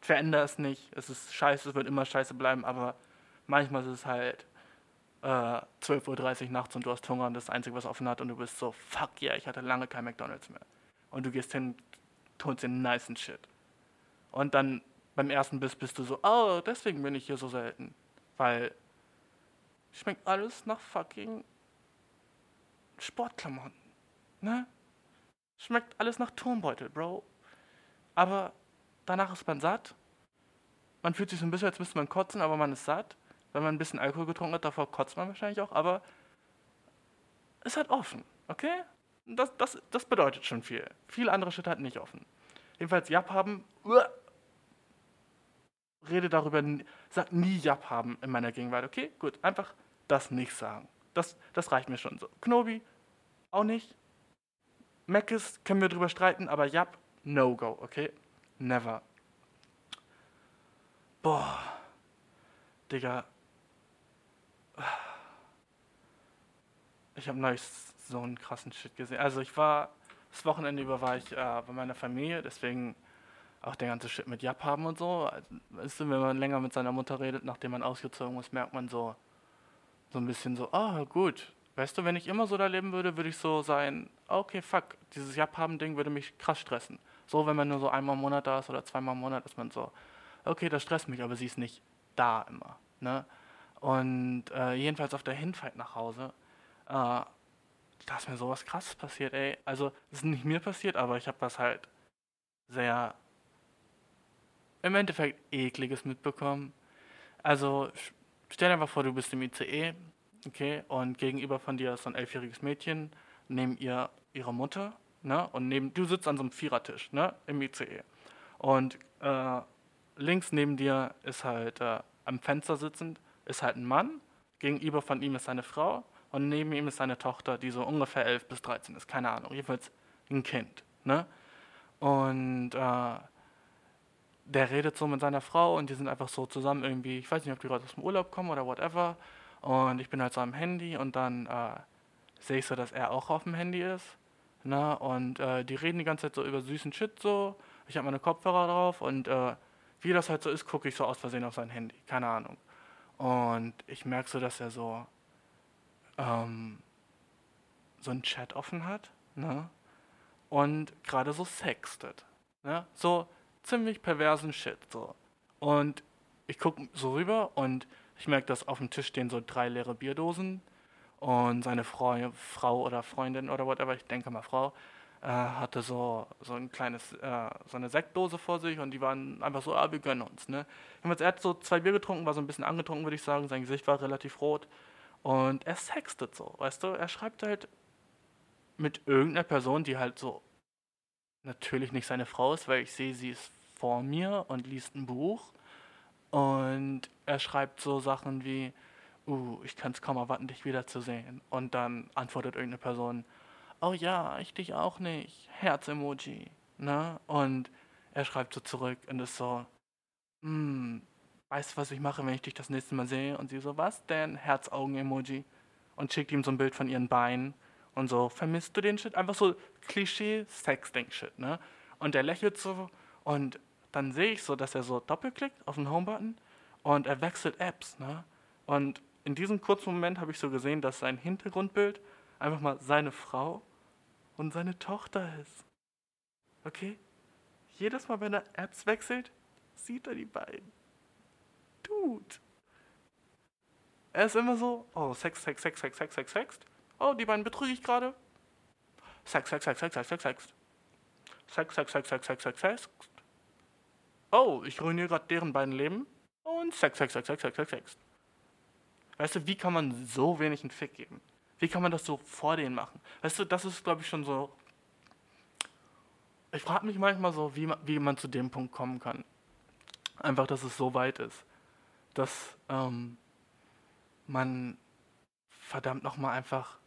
[SPEAKER 1] Veränder es nicht. Es ist scheiße, es wird immer scheiße bleiben, aber manchmal ist es halt äh, 12.30 Uhr nachts und du hast Hunger und das Einzige, was offen hat und du bist so, fuck yeah, ich hatte lange kein McDonalds mehr. Und du gehst hin, tust den nicen Shit. Und dann beim ersten Biss bist du so, oh, deswegen bin ich hier so selten. Weil schmeckt alles nach fucking Sportklamotten. Ne? Schmeckt alles nach Turmbeutel, Bro. Aber danach ist man satt. Man fühlt sich so ein bisschen, als müsste man kotzen, aber man ist satt. Wenn man ein bisschen Alkohol getrunken hat, davor kotzt man wahrscheinlich auch, aber es hat offen, okay? Das, das, das bedeutet schon viel. Viel andere Shit hat nicht offen. Jedenfalls Jap haben. Uah, rede darüber, sag nie Jap haben in meiner Gegenwart, okay? Gut, einfach das nicht sagen. Das, das reicht mir schon so. Knobi, auch nicht. Meckes können wir drüber streiten, aber Jap, no go, okay? Never. Boah. Digga. Ich habe neulich so einen krassen Shit gesehen. Also ich war, das Wochenende über war ich äh, bei meiner Familie, deswegen auch der ganze Shit mit Jap haben und so. Also, wenn man länger mit seiner Mutter redet, nachdem man ausgezogen ist, merkt man so, so ein bisschen so, ah, oh, gut. Weißt du, wenn ich immer so da leben würde, würde ich so sein, okay, fuck, dieses Jap haben Ding würde mich krass stressen. So, wenn man nur so einmal im Monat da ist oder zweimal im Monat, ist man so, okay, das stresst mich, aber sie ist nicht da immer. Ne? Und äh, jedenfalls auf der Hinfahrt nach Hause, äh, ist mir sowas krasses passiert, ey. Also, es ist nicht mir passiert, aber ich habe was halt sehr im Endeffekt ekliges mitbekommen. Also, stell dir einfach vor, du bist im ICE, okay, und gegenüber von dir ist so ein elfjähriges Mädchen, neben ihr ihre Mutter, ne, und neben, du sitzt an so einem Vierertisch, ne, im ICE. Und äh, links neben dir ist halt äh, am Fenster sitzend, ist halt ein Mann, gegenüber von ihm ist seine Frau und neben ihm ist seine Tochter, die so ungefähr 11 bis 13 ist, keine Ahnung, jedenfalls ein Kind, ne. Und äh, der redet so mit seiner Frau und die sind einfach so zusammen irgendwie, ich weiß nicht, ob die gerade aus dem Urlaub kommen oder whatever. Und ich bin halt so am Handy und dann äh, sehe ich so, dass er auch auf dem Handy ist. Ne? Und äh, die reden die ganze Zeit so über süßen Shit so. Ich habe meine Kopfhörer drauf und äh, wie das halt so ist, gucke ich so aus Versehen auf sein Handy. Keine Ahnung. Und ich merke so, dass er so, ähm, so einen Chat offen hat. Ne? Und gerade so sextet. Ne? So, ziemlich perversen Shit. So. Und ich gucke so rüber und ich merke, dass auf dem Tisch stehen so drei leere Bierdosen und seine Frau, Frau oder Freundin oder whatever, ich denke mal Frau, äh, hatte so, so ein kleines, äh, so eine Sektdose vor sich und die waren einfach so, ah, wir gönnen uns. Ne? Er hat so zwei Bier getrunken, war so ein bisschen angetrunken, würde ich sagen, sein Gesicht war relativ rot und er sextet so, weißt du, er schreibt halt mit irgendeiner Person, die halt so natürlich nicht seine Frau ist, weil ich sehe, sie ist vor mir und liest ein Buch. Und er schreibt so Sachen wie, uh, ich kann es kaum erwarten, dich wiederzusehen. Und dann antwortet irgendeine Person, oh ja, ich dich auch nicht. Herz-Emoji. Ne? Und er schreibt so zurück und ist so, hm, weißt du, was ich mache, wenn ich dich das nächste Mal sehe? Und sie so, was denn? Herz-Augen-Emoji. Und schickt ihm so ein Bild von ihren Beinen und so, vermisst du den Shit? Einfach so Klischee-Sexting-Shit, ne? Und er lächelt so und dann sehe ich so, dass er so doppelklickt auf den Home-Button und er wechselt Apps, ne? Und in diesem kurzen Moment habe ich so gesehen, dass sein Hintergrundbild einfach mal seine Frau und seine Tochter ist. Okay? Jedes Mal, wenn er Apps wechselt, sieht er die beiden. Dude. Er ist immer so, oh, Sex, Sex, Sex, Sex, Sex, Sex, Sex. Oh, die beiden betrüge ich gerade. Sex, Sex, Sex, Sex, Sex, Sex, Sex. Sex, Sex, Sex, Sex, Sex, Sex, Sex. Oh, ich ruiniere gerade deren beiden Leben. Und Sex, Sex, Sex, Sex, Sex, Sex, Sex. Weißt du, wie kann man so wenig einen Fick geben? Wie kann man das so vor denen machen? Weißt du, das ist, glaube ich, schon so. Ich frage mich manchmal so, wie man, wie man zu dem Punkt kommen kann. Einfach, dass es so weit ist, dass ähm, man verdammt nochmal einfach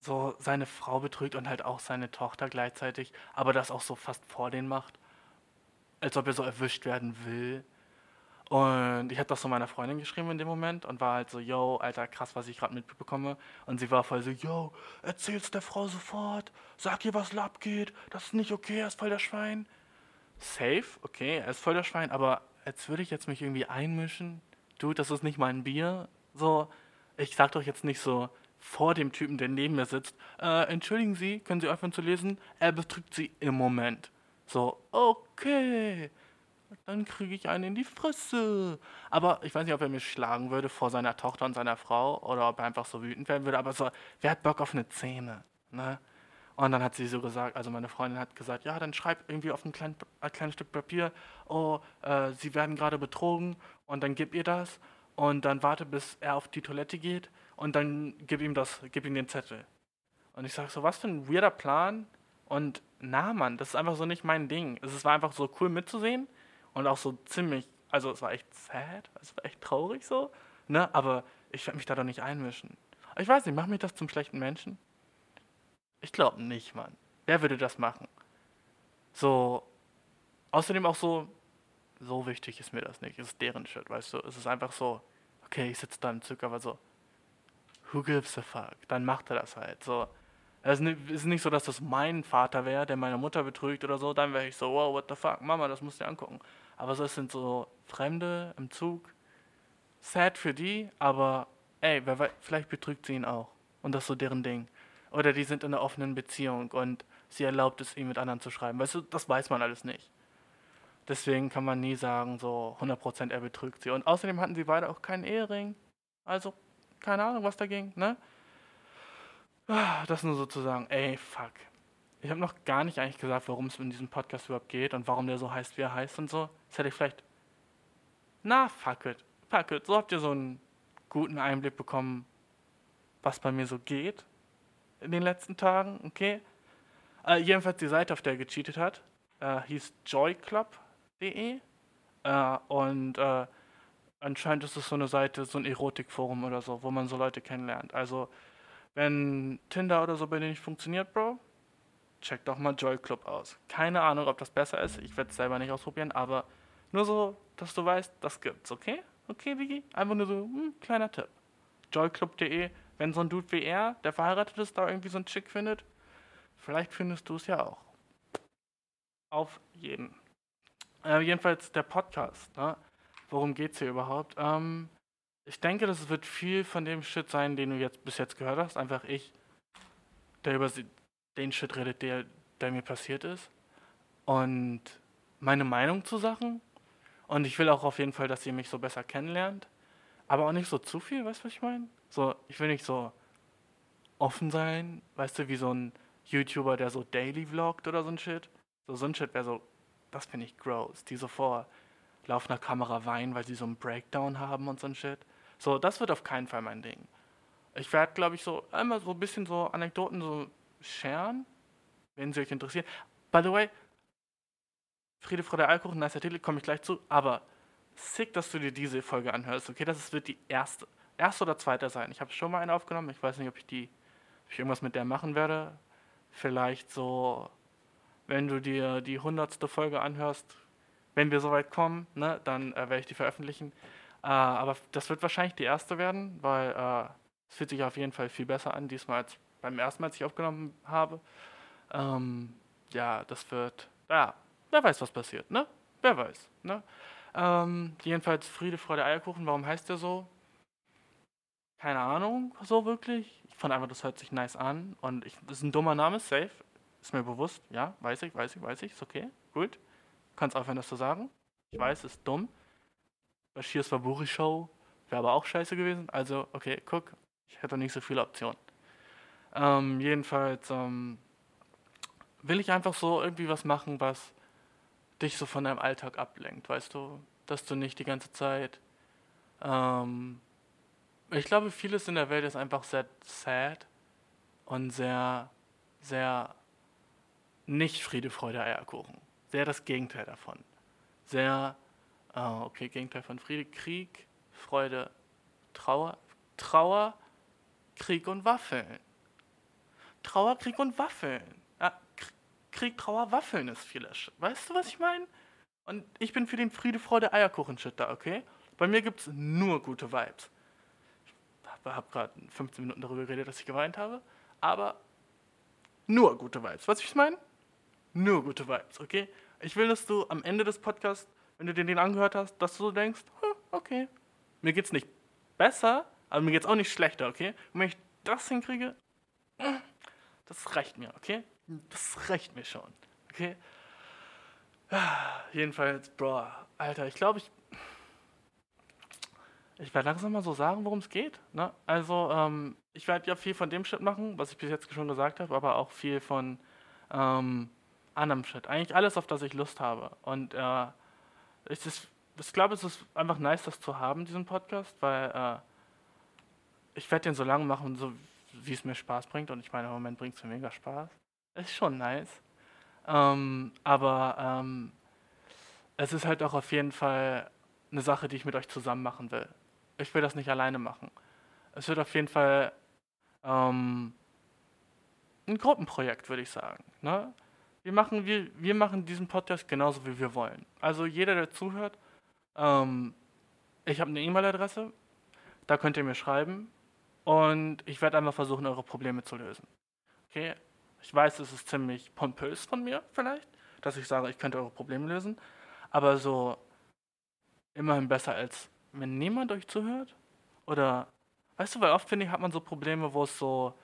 [SPEAKER 1] so seine Frau betrügt und halt auch seine Tochter gleichzeitig, aber das auch so fast vor denen macht. als ob er so erwischt werden will. Und ich habe das so meiner Freundin geschrieben in dem Moment und war halt so, yo, Alter, krass, was ich gerade mitbekomme. Und sie war voll so, yo, erzähl's der Frau sofort, sag ihr, was abgeht, das ist nicht okay, er ist voll der Schwein. Safe, okay, er ist voll der Schwein, aber als würde ich jetzt mich irgendwie einmischen. Dude, das ist nicht mein Bier. So, ich sag doch jetzt nicht so vor dem Typen, der neben mir sitzt, äh, entschuldigen Sie, können Sie aufhören zu lesen? Er betrügt Sie im Moment. So, okay dann kriege ich einen in die Fresse. Aber ich weiß nicht, ob er mich schlagen würde vor seiner Tochter und seiner Frau oder ob er einfach so wütend werden würde. Aber so, wer hat Bock auf eine Zähne? Ne? Und dann hat sie so gesagt, also meine Freundin hat gesagt, ja, dann schreib irgendwie auf ein, klein, ein kleines Stück Papier, oh, äh, sie werden gerade betrogen und dann gib ihr das und dann warte, bis er auf die Toilette geht und dann gib ihm das, gib ihm den Zettel. Und ich sage so, was für ein weirder Plan. Und na, Mann, das ist einfach so nicht mein Ding. Es war einfach so cool mitzusehen, und auch so ziemlich, also es war echt sad, es war echt traurig so, ne? Aber ich werde mich da doch nicht einmischen. Ich weiß nicht, macht mich das zum schlechten Menschen? Ich glaube nicht, Mann. Wer würde das machen? So, außerdem auch so, so wichtig ist mir das nicht. Es ist deren Shit, weißt du? Es ist einfach so, okay, ich sitze da im Zug, aber so, who gives a fuck? Dann macht er das halt. So, es ist nicht so, dass das mein Vater wäre, der meine Mutter betrügt oder so. Dann wäre ich so, wow, what the fuck, Mama, das musst du dir angucken. Aber so, es sind so Fremde im Zug. Sad für die, aber ey, wer weiß, vielleicht betrügt sie ihn auch. Und das ist so deren Ding. Oder die sind in einer offenen Beziehung und sie erlaubt es ihm mit anderen zu schreiben. Weißt du, das weiß man alles nicht. Deswegen kann man nie sagen, so 100% er betrügt sie. Und außerdem hatten sie beide auch keinen Ehering. Also, keine Ahnung, was da ging, ne? Das nur sozusagen, ey, fuck. Ich habe noch gar nicht eigentlich gesagt, worum es in diesem Podcast überhaupt geht und warum der so heißt, wie er heißt und so. Das hätte ich vielleicht. Na, fuck it. Fuck it. So habt ihr so einen guten Einblick bekommen, was bei mir so geht in den letzten Tagen, okay? Äh, jedenfalls die Seite, auf der er gecheatet hat, äh, hieß joyclub.de äh, und äh, anscheinend ist es so eine Seite, so ein Erotikforum oder so, wo man so Leute kennenlernt. Also, wenn Tinder oder so bei dir nicht funktioniert, Bro, check doch mal Joy Club aus. Keine Ahnung, ob das besser ist. Ich werde es selber nicht ausprobieren, aber nur so, dass du weißt, das gibt's, okay? Okay, Vigi? Einfach nur so, hm, kleiner Tipp. Joyclub.de, wenn so ein Dude wie er, der verheiratet ist, da irgendwie so ein Chick findet, vielleicht findest du es ja auch. Auf jeden. Äh, jedenfalls der Podcast, ne? Worum geht's hier überhaupt? Ähm, ich denke, das wird viel von dem Shit sein, den du jetzt bis jetzt gehört hast. Einfach ich, der über den Shit redet, der, der mir passiert ist. Und meine Meinung zu Sachen. Und ich will auch auf jeden Fall, dass ihr mich so besser kennenlernt. Aber auch nicht so zu viel, weißt du, was ich meine? So, ich will nicht so offen sein, weißt du, wie so ein YouTuber, der so daily vloggt oder so ein Shit. So, so ein Shit wäre so, das finde ich gross. Die so vor laufender Kamera weinen, weil sie so einen Breakdown haben und so ein Shit. So, das wird auf keinen Fall mein Ding. Ich werde, glaube ich, so einmal so ein bisschen so Anekdoten so sharen, wenn sie euch interessieren. By the way, Friede, Freude, Alkohol, nicer Titel, komme ich gleich zu, aber sick, dass du dir diese Folge anhörst, okay? Das wird die erste, erste oder zweite sein. Ich habe schon mal eine aufgenommen, ich weiß nicht, ob ich die, ob ich irgendwas mit der machen werde. Vielleicht so, wenn du dir die hundertste Folge anhörst, wenn wir soweit kommen, ne, dann äh, werde ich die veröffentlichen. Äh, aber das wird wahrscheinlich die erste werden, weil äh, es fühlt sich auf jeden Fall viel besser an, diesmal als beim ersten Mal, als ich aufgenommen habe. Ähm, ja, das wird, ja, wer weiß, was passiert, ne? Wer weiß, ne? Ähm, jedenfalls Friede, Freude, Eierkuchen, warum heißt der so? Keine Ahnung, so wirklich. Ich fand einfach, das hört sich nice an und ich, das ist ein dummer Name, safe, ist mir bewusst, ja, weiß ich, weiß ich, weiß ich, ist okay, gut. Kannst aufhören, das zu sagen. Ich weiß, ist dumm. Bashirs Waburi Show wäre aber auch scheiße gewesen, also, okay, guck, ich hätte nicht so viele Optionen. Ähm, jedenfalls ähm, will ich einfach so irgendwie was machen, was dich so von deinem Alltag ablenkt, weißt du? Dass du nicht die ganze Zeit. Ähm, ich glaube, vieles in der Welt ist einfach sehr sad und sehr, sehr nicht Friede, Freude, Eierkuchen. Sehr das Gegenteil davon. Sehr, äh, okay, Gegenteil von Friede, Krieg, Freude, Trauer, Trauer, Krieg und Waffeln. Trauer, Krieg und Waffeln. Ja, Krieg, Trauer, Waffeln ist viel. Weißt du, was ich meine? Und ich bin für den Friede, Freude, Eierkuchen-Shit da, okay? Bei mir gibt's nur gute Vibes. Ich habe gerade 15 Minuten darüber geredet, dass ich geweint habe, aber nur gute Vibes. Was ich meine? Nur gute Vibes, okay? Ich will, dass du am Ende des Podcasts, wenn du dir den angehört hast, dass du so denkst, okay, mir geht's nicht besser, aber mir geht's auch nicht schlechter, okay? Und wenn ich das hinkriege, das reicht mir, okay? Das reicht mir schon, okay? Jedenfalls, bro, Alter, ich glaube, ich. Ich werde langsam mal so sagen, worum es geht. Ne? Also, ähm, ich werde ja viel von dem Shit machen, was ich bis jetzt schon gesagt habe, aber auch viel von ähm, anderem Shit. Eigentlich alles, auf das ich Lust habe. Und äh, ich, ich glaube, es ist einfach nice, das zu haben, diesen Podcast, weil äh, ich werde den so lange machen, so wie es mir Spaß bringt. Und ich meine, im Moment bringt es mir mega Spaß. Ist schon nice. Ähm, aber ähm, es ist halt auch auf jeden Fall eine Sache, die ich mit euch zusammen machen will. Ich will das nicht alleine machen. Es wird auf jeden Fall ähm, ein Gruppenprojekt, würde ich sagen. Ne? Wir, machen, wir, wir machen diesen Podcast genauso, wie wir wollen. Also jeder, der zuhört, ähm, ich habe eine E-Mail-Adresse, da könnt ihr mir schreiben und ich werde einfach versuchen, eure Probleme zu lösen. Okay? Ich weiß, es ist ziemlich pompös von mir vielleicht, dass ich sage, ich könnte eure Probleme lösen, aber so immerhin besser als wenn niemand euch zuhört? Oder weißt du, weil oft finde ich, hat man so Probleme, wo es so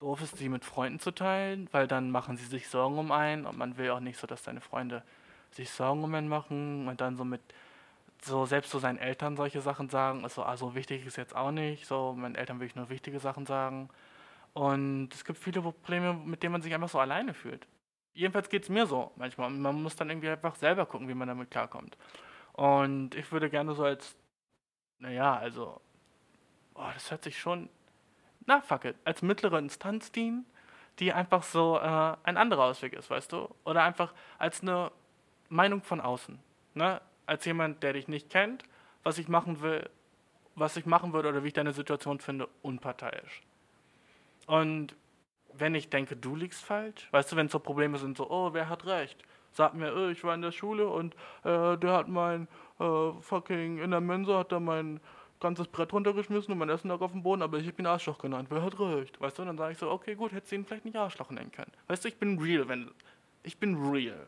[SPEAKER 1] doof ist, die mit Freunden zu teilen, weil dann machen sie sich Sorgen um einen und man will auch nicht so, dass deine Freunde sich Sorgen um einen machen und dann so mit so selbst so seinen Eltern solche Sachen sagen, ist so, also wichtig ist jetzt auch nicht, so meinen Eltern will ich nur wichtige Sachen sagen und es gibt viele Probleme, mit denen man sich einfach so alleine fühlt. Jedenfalls geht es mir so manchmal. Man muss dann irgendwie einfach selber gucken, wie man damit klarkommt. Und ich würde gerne so als, naja, also, oh, das hört sich schon, na fuck it, als mittlere Instanz dienen, die einfach so äh, ein anderer Ausweg ist, weißt du? Oder einfach als eine Meinung von außen. Ne? Als jemand, der dich nicht kennt, was ich machen will, was ich machen würde oder wie ich deine Situation finde, unparteiisch. Und wenn ich denke, du liegst falsch, weißt du, wenn so Probleme sind, so, oh, wer hat recht? Sag mir, oh, ich war in der Schule und äh, der hat mein äh, fucking, in der Mensa hat er mein ganzes Brett runtergeschmissen und mein Essen lag auf dem Boden, aber ich hab ihn Arschloch genannt. Wer hat recht? Weißt du, dann sage ich so, okay, gut, hättest du ihn vielleicht nicht Arschloch nennen können. Weißt du, ich bin real, wenn, ich bin real.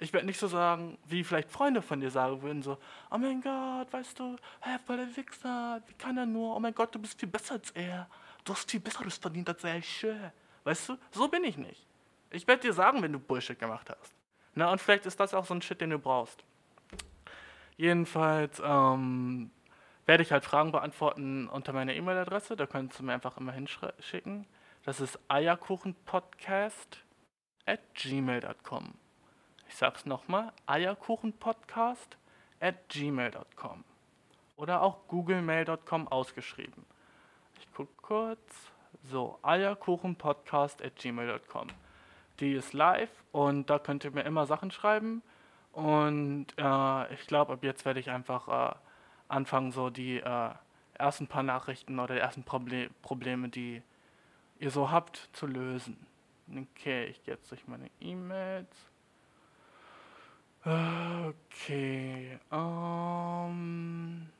[SPEAKER 1] Ich werde nicht so sagen, wie vielleicht Freunde von dir sagen würden, so, oh mein Gott, weißt du, hä, voll der Wichser, wie kann er nur, oh mein Gott, du bist viel besser als er du hast viel Besseres verdient als er. Schön. Weißt du, so bin ich nicht. Ich werde dir sagen, wenn du Bullshit gemacht hast. Na, und vielleicht ist das auch so ein Shit, den du brauchst. Jedenfalls ähm, werde ich halt Fragen beantworten unter meiner E-Mail-Adresse. Da könntest du mir einfach immer hinschicken. Das ist eierkuchenpodcast at gmail.com. Ich sag's nochmal, eierkuchenpodcast at gmail.com. Oder auch googlemail.com ausgeschrieben. Ich gucke kurz. So, eierkuchenpodcast at gmail.com. Die ist live und da könnt ihr mir immer Sachen schreiben. Und äh, ich glaube, ab jetzt werde ich einfach äh, anfangen, so die äh, ersten paar Nachrichten oder die ersten Proble Probleme, die ihr so habt, zu lösen. Okay, ich gehe jetzt durch meine E-Mails. Okay. Ähm.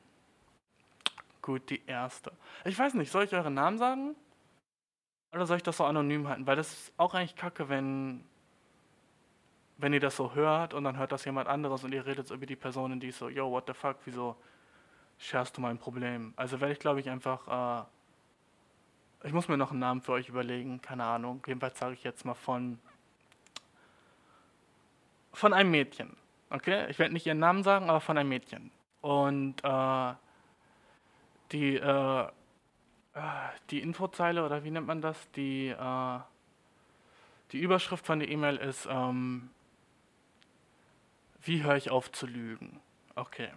[SPEAKER 1] Gut, die erste. Ich weiß nicht, soll ich euren Namen sagen? Oder soll ich das so anonym halten? Weil das ist auch eigentlich kacke, wenn, wenn ihr das so hört und dann hört das jemand anderes und ihr redet über die Person die ist so, yo, what the fuck, wieso scherst du mein Problem? Also werde ich, glaube ich, einfach, äh, ich muss mir noch einen Namen für euch überlegen, keine Ahnung. Jedenfalls sage ich jetzt mal von, von einem Mädchen. Okay? Ich werde nicht ihren Namen sagen, aber von einem Mädchen. Und äh, die, äh, äh, die Infozeile oder wie nennt man das? Die, äh, die Überschrift von der E-Mail ist, ähm, wie höre ich auf zu lügen? Okay.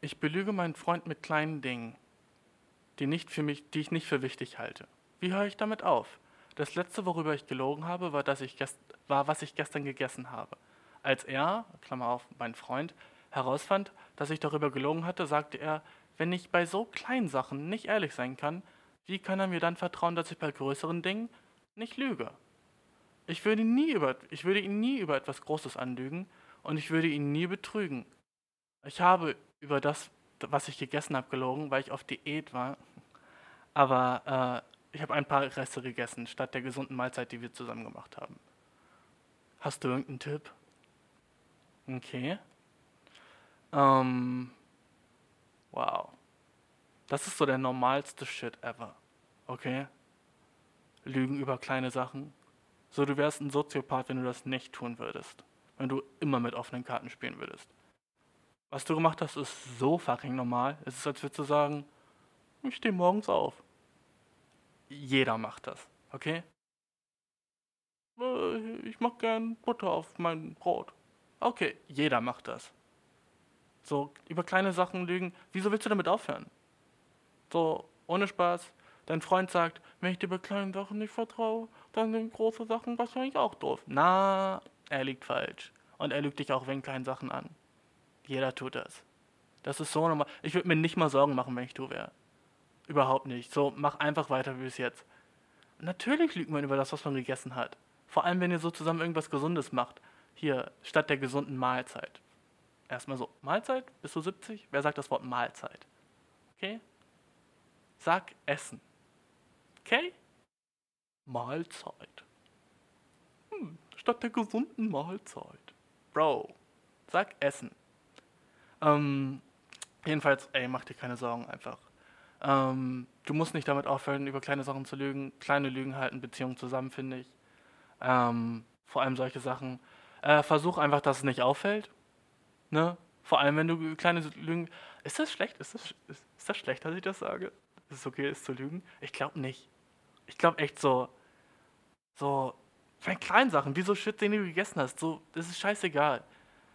[SPEAKER 1] Ich belüge meinen Freund mit kleinen Dingen, die, nicht für mich, die ich nicht für wichtig halte. Wie höre ich damit auf? Das letzte, worüber ich gelogen habe, war, dass ich war, was ich gestern gegessen habe. Als er, Klammer auf, mein Freund, herausfand, dass ich darüber gelogen hatte, sagte er, wenn ich bei so kleinen Sachen nicht ehrlich sein kann, wie kann er mir dann vertrauen, dass ich bei größeren Dingen nicht lüge? Ich würde, nie über, ich würde ihn nie über etwas Großes anlügen und ich würde ihn nie betrügen. Ich habe über das, was ich gegessen habe, gelogen, weil ich auf Diät war. Aber äh, ich habe ein paar Reste gegessen, statt der gesunden Mahlzeit, die wir zusammen gemacht haben. Hast du irgendeinen Tipp? Okay. Ähm, wow. Das ist so der normalste Shit ever. Okay? Lügen über kleine Sachen. So, du wärst ein Soziopath, wenn du das nicht tun würdest. Wenn du immer mit offenen Karten spielen würdest. Was du gemacht hast, ist so fucking normal. Es ist, als würdest du sagen, ich stehe morgens auf. Jeder macht das, okay? Äh, ich mach gern Butter auf mein Brot. Okay, jeder macht das. So, über kleine Sachen lügen. Wieso willst du damit aufhören? So, ohne Spaß. Dein Freund sagt, wenn ich dir bei kleinen Sachen nicht vertraue, dann sind große Sachen wahrscheinlich auch doof. Na, er liegt falsch. Und er lügt dich auch wegen kleinen Sachen an. Jeder tut das. Das ist so normal. Ich würde mir nicht mal Sorgen machen, wenn ich du wäre. Überhaupt nicht. So, mach einfach weiter wie bis jetzt. Natürlich lügt man über das, was man gegessen hat. Vor allem, wenn ihr so zusammen irgendwas Gesundes macht. Hier, statt der gesunden Mahlzeit. Erstmal so, Mahlzeit? Bist du 70? Wer sagt das Wort Mahlzeit? Okay? Sag Essen. Okay? Mahlzeit. Hm, statt der gesunden Mahlzeit. Bro, sag Essen. Ähm, jedenfalls, ey, mach dir keine Sorgen einfach. Ähm, du musst nicht damit aufhören, über kleine Sachen zu lügen. Kleine Lügen halten Beziehungen zusammen, finde ich. Ähm, vor allem solche Sachen. Äh, versuch einfach, dass es nicht auffällt. Ne? Vor allem, wenn du kleine Lügen. Ist das schlecht? Ist das, ist, ist das schlecht, dass ich das sage? Ist es okay ist zu lügen? Ich glaube nicht. Ich glaube echt so. So. Bei kleinen Sachen, wie so Shit, den du gegessen hast, so, das ist scheißegal.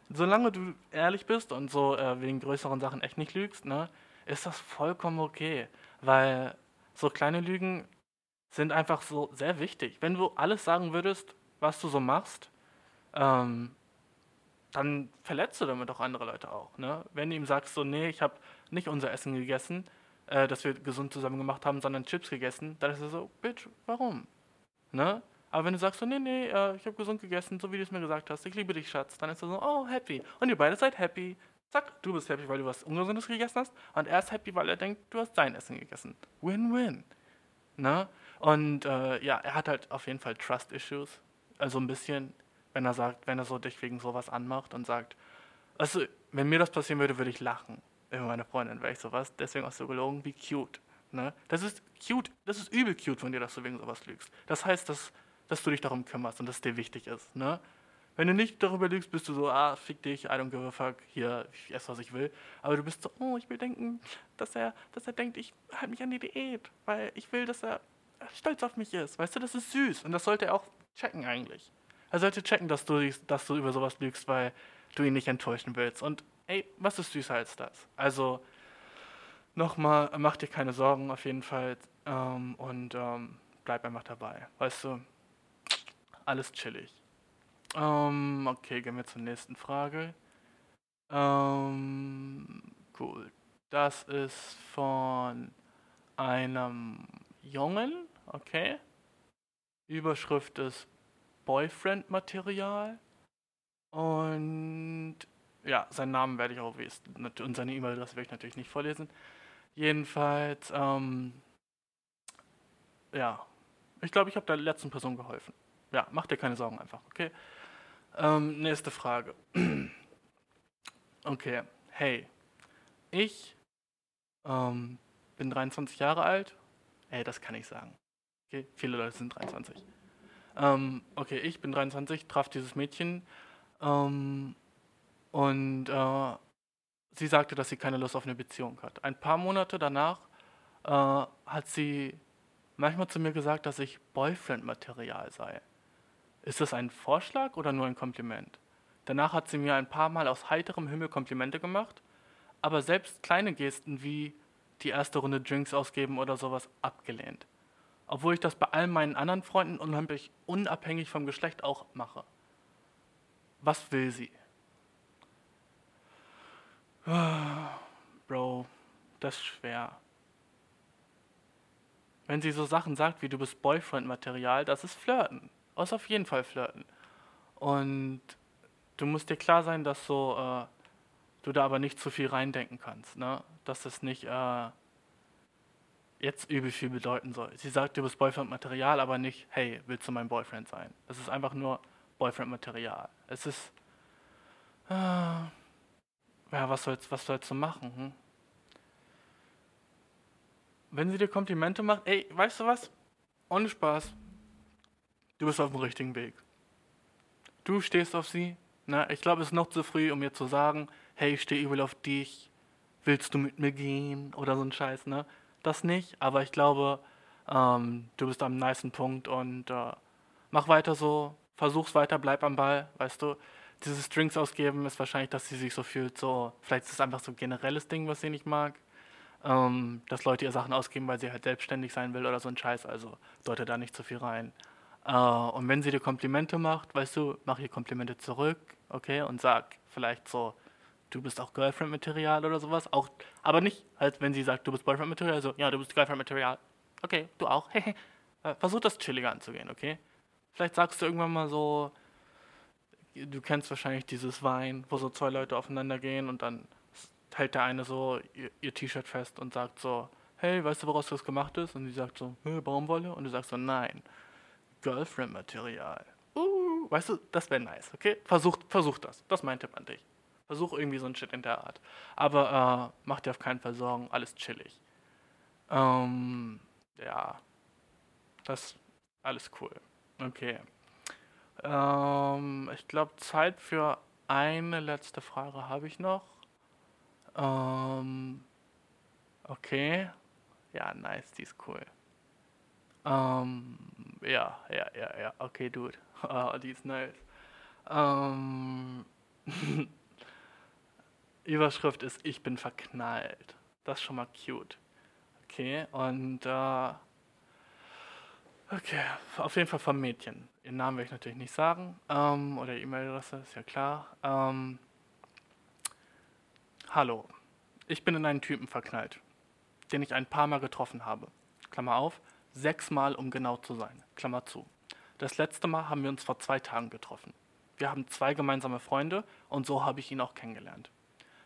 [SPEAKER 1] Solange du ehrlich bist und so äh, wegen größeren Sachen echt nicht lügst, ne, ist das vollkommen okay. Weil so kleine Lügen sind einfach so sehr wichtig. Wenn du alles sagen würdest, was du so machst, ähm, dann verletzt du damit auch andere Leute auch. Ne? Wenn du ihm sagst, so, nee, ich habe nicht unser Essen gegessen, äh, das wir gesund zusammen gemacht haben, sondern Chips gegessen, dann ist er so, Bitch, warum? Ne? Aber wenn du sagst so, nee, nee, äh, ich habe gesund gegessen, so wie du es mir gesagt hast, ich liebe dich, Schatz, dann ist er so, oh, happy. Und ihr beide seid happy. Zack, du bist happy, weil du was Ungesundes gegessen hast. Und er ist happy, weil er denkt, du hast sein Essen gegessen. Win-win. Ne? Und äh, ja, er hat halt auf jeden Fall Trust-Issues. Also ein bisschen, wenn er sagt, wenn er so dich wegen sowas anmacht und sagt, also, wenn mir das passieren würde, würde ich lachen. Über meine Freundin wäre ich sowas. Deswegen hast du gelogen, wie cute. Ne? Das ist cute, das ist übel cute von dir, dass du wegen sowas lügst. Das heißt, dass, dass du dich darum kümmerst und dass es dir wichtig ist. Ne? Wenn du nicht darüber lügst, bist du so, ah, fick dich, I don't give a fuck, hier, ich esse, was ich will. Aber du bist so, oh, ich will denken, dass er, dass er denkt, ich halte mich an die Diät, weil ich will, dass er stolz auf mich ist. Weißt du, das ist süß. Und das sollte er auch checken eigentlich. Er sollte checken, dass du, dass du über sowas lügst, weil du ihn nicht enttäuschen willst. Und ey, was ist süßer als das? Also, nochmal, mach dir keine Sorgen auf jeden Fall ähm, und ähm, bleib einfach dabei. Weißt du, alles chillig. Ähm, okay, gehen wir zur nächsten Frage. Ähm, cool. Das ist von einem Jungen, okay. Überschrift ist Boyfriend-Material. Und ja, seinen Namen werde ich auch. Und seine E-Mail-Adresse werde ich natürlich nicht vorlesen. Jedenfalls, ähm, ja. Ich glaube, ich habe der letzten Person geholfen. Ja, mach dir keine Sorgen einfach, okay? Ähm, nächste Frage. *clears throat* okay, hey. Ich ähm, bin 23 Jahre alt. Ey, das kann ich sagen. Okay, viele Leute sind 23. Ähm, okay, ich bin 23, traf dieses Mädchen ähm, und äh, sie sagte, dass sie keine Lust auf eine Beziehung hat. Ein paar Monate danach äh, hat sie manchmal zu mir gesagt, dass ich Boyfriend-Material sei. Ist das ein Vorschlag oder nur ein Kompliment? Danach hat sie mir ein paar Mal aus heiterem Himmel Komplimente gemacht, aber selbst kleine Gesten wie die erste Runde Drinks ausgeben oder sowas abgelehnt obwohl ich das bei all meinen anderen Freunden unheimlich unabhängig vom Geschlecht auch mache. Was will sie? Bro, das ist schwer. Wenn sie so Sachen sagt wie du bist Boyfriend-Material, das ist Flirten. ist auf jeden Fall flirten. Und du musst dir klar sein, dass so äh, du da aber nicht zu viel reindenken kannst, ne? Dass das nicht äh, jetzt übel viel bedeuten soll. Sie sagt, du bist Boyfriend-Material, aber nicht, hey, willst du mein Boyfriend sein? Es ist einfach nur Boyfriend-Material. Es ist, äh, ja, was sollst, was sollst du machen? Hm? Wenn sie dir Komplimente macht, ey, weißt du was? Ohne Spaß. Du bist auf dem richtigen Weg. Du stehst auf sie. Na, ich glaube, es ist noch zu früh, um mir zu sagen, hey, ich stehe übel auf dich. Willst du mit mir gehen? Oder so ein Scheiß, ne? Das nicht, aber ich glaube, ähm, du bist am nicen Punkt und äh, mach weiter so, versuch's weiter, bleib am Ball, weißt du. Diese Strings ausgeben ist wahrscheinlich, dass sie sich so fühlt, so, vielleicht ist es einfach so ein generelles Ding, was sie nicht mag ähm, dass Leute ihr Sachen ausgeben, weil sie halt selbstständig sein will oder so ein Scheiß. Also deute da nicht zu viel rein. Äh, und wenn sie dir Komplimente macht, weißt du, mach ihr Komplimente zurück, okay, und sag vielleicht so, du bist auch Girlfriend-Material oder sowas. Auch, aber nicht halt, wenn sie sagt, du bist Boyfriend-Material, so, ja, du bist Girlfriend-Material. Okay, du auch. *laughs* Äh, versuch das chilliger anzugehen, okay? Vielleicht sagst du irgendwann mal so, du kennst wahrscheinlich dieses Wein, wo so zwei Leute aufeinander gehen und dann hält der eine so ihr, ihr T-Shirt fest und sagt so, hey, weißt du, woraus das gemacht ist? Und sie sagt so, hey, Baumwolle. Und du sagst so, nein, Girlfriend-Material. Uh, weißt du, das wäre nice, okay? Versuch, versuch das. Das meinte man dich. Versuch irgendwie so ein Shit in der Art. Aber äh, mach dir auf keinen Fall Sorgen, alles chillig. Ähm, ja. Das alles cool. Okay. Ähm, ich glaube, Zeit für eine letzte Frage habe ich noch. Ähm, okay. Ja, nice, die ist cool. Ähm, ja, ja, ja, ja, okay, dude. *laughs* Oh, die ist nice. Ähm, *laughs* Überschrift ist Ich bin verknallt. Das ist schon mal cute. Okay, und äh, okay, auf jeden Fall vom Mädchen. Ihren Namen werde ich natürlich nicht sagen. Ähm, oder E-Mail-Adresse, ist ja klar. Ähm, Hallo, ich bin in einen Typen verknallt, den ich ein paar Mal getroffen habe. Klammer auf, sechsmal um genau zu sein. Klammer zu. Das letzte Mal haben wir uns vor zwei Tagen getroffen. Wir haben zwei gemeinsame Freunde und so habe ich ihn auch kennengelernt.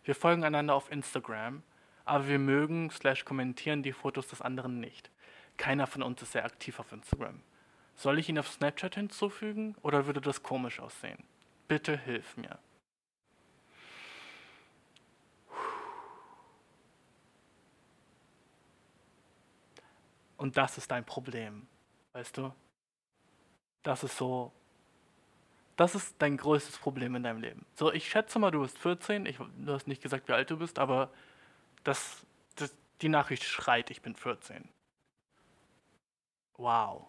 [SPEAKER 1] Wir folgen einander auf Instagram, aber wir mögen slash kommentieren die Fotos des anderen nicht. Keiner von uns ist sehr aktiv auf Instagram. Soll ich ihn auf Snapchat hinzufügen oder würde das komisch aussehen? Bitte hilf mir. Und das ist dein Problem. Weißt du? Das ist so. Das ist dein größtes Problem in deinem Leben. So, ich schätze mal, du bist 14. Ich, du hast nicht gesagt, wie alt du bist, aber das, das, die Nachricht schreit, ich bin 14. Wow.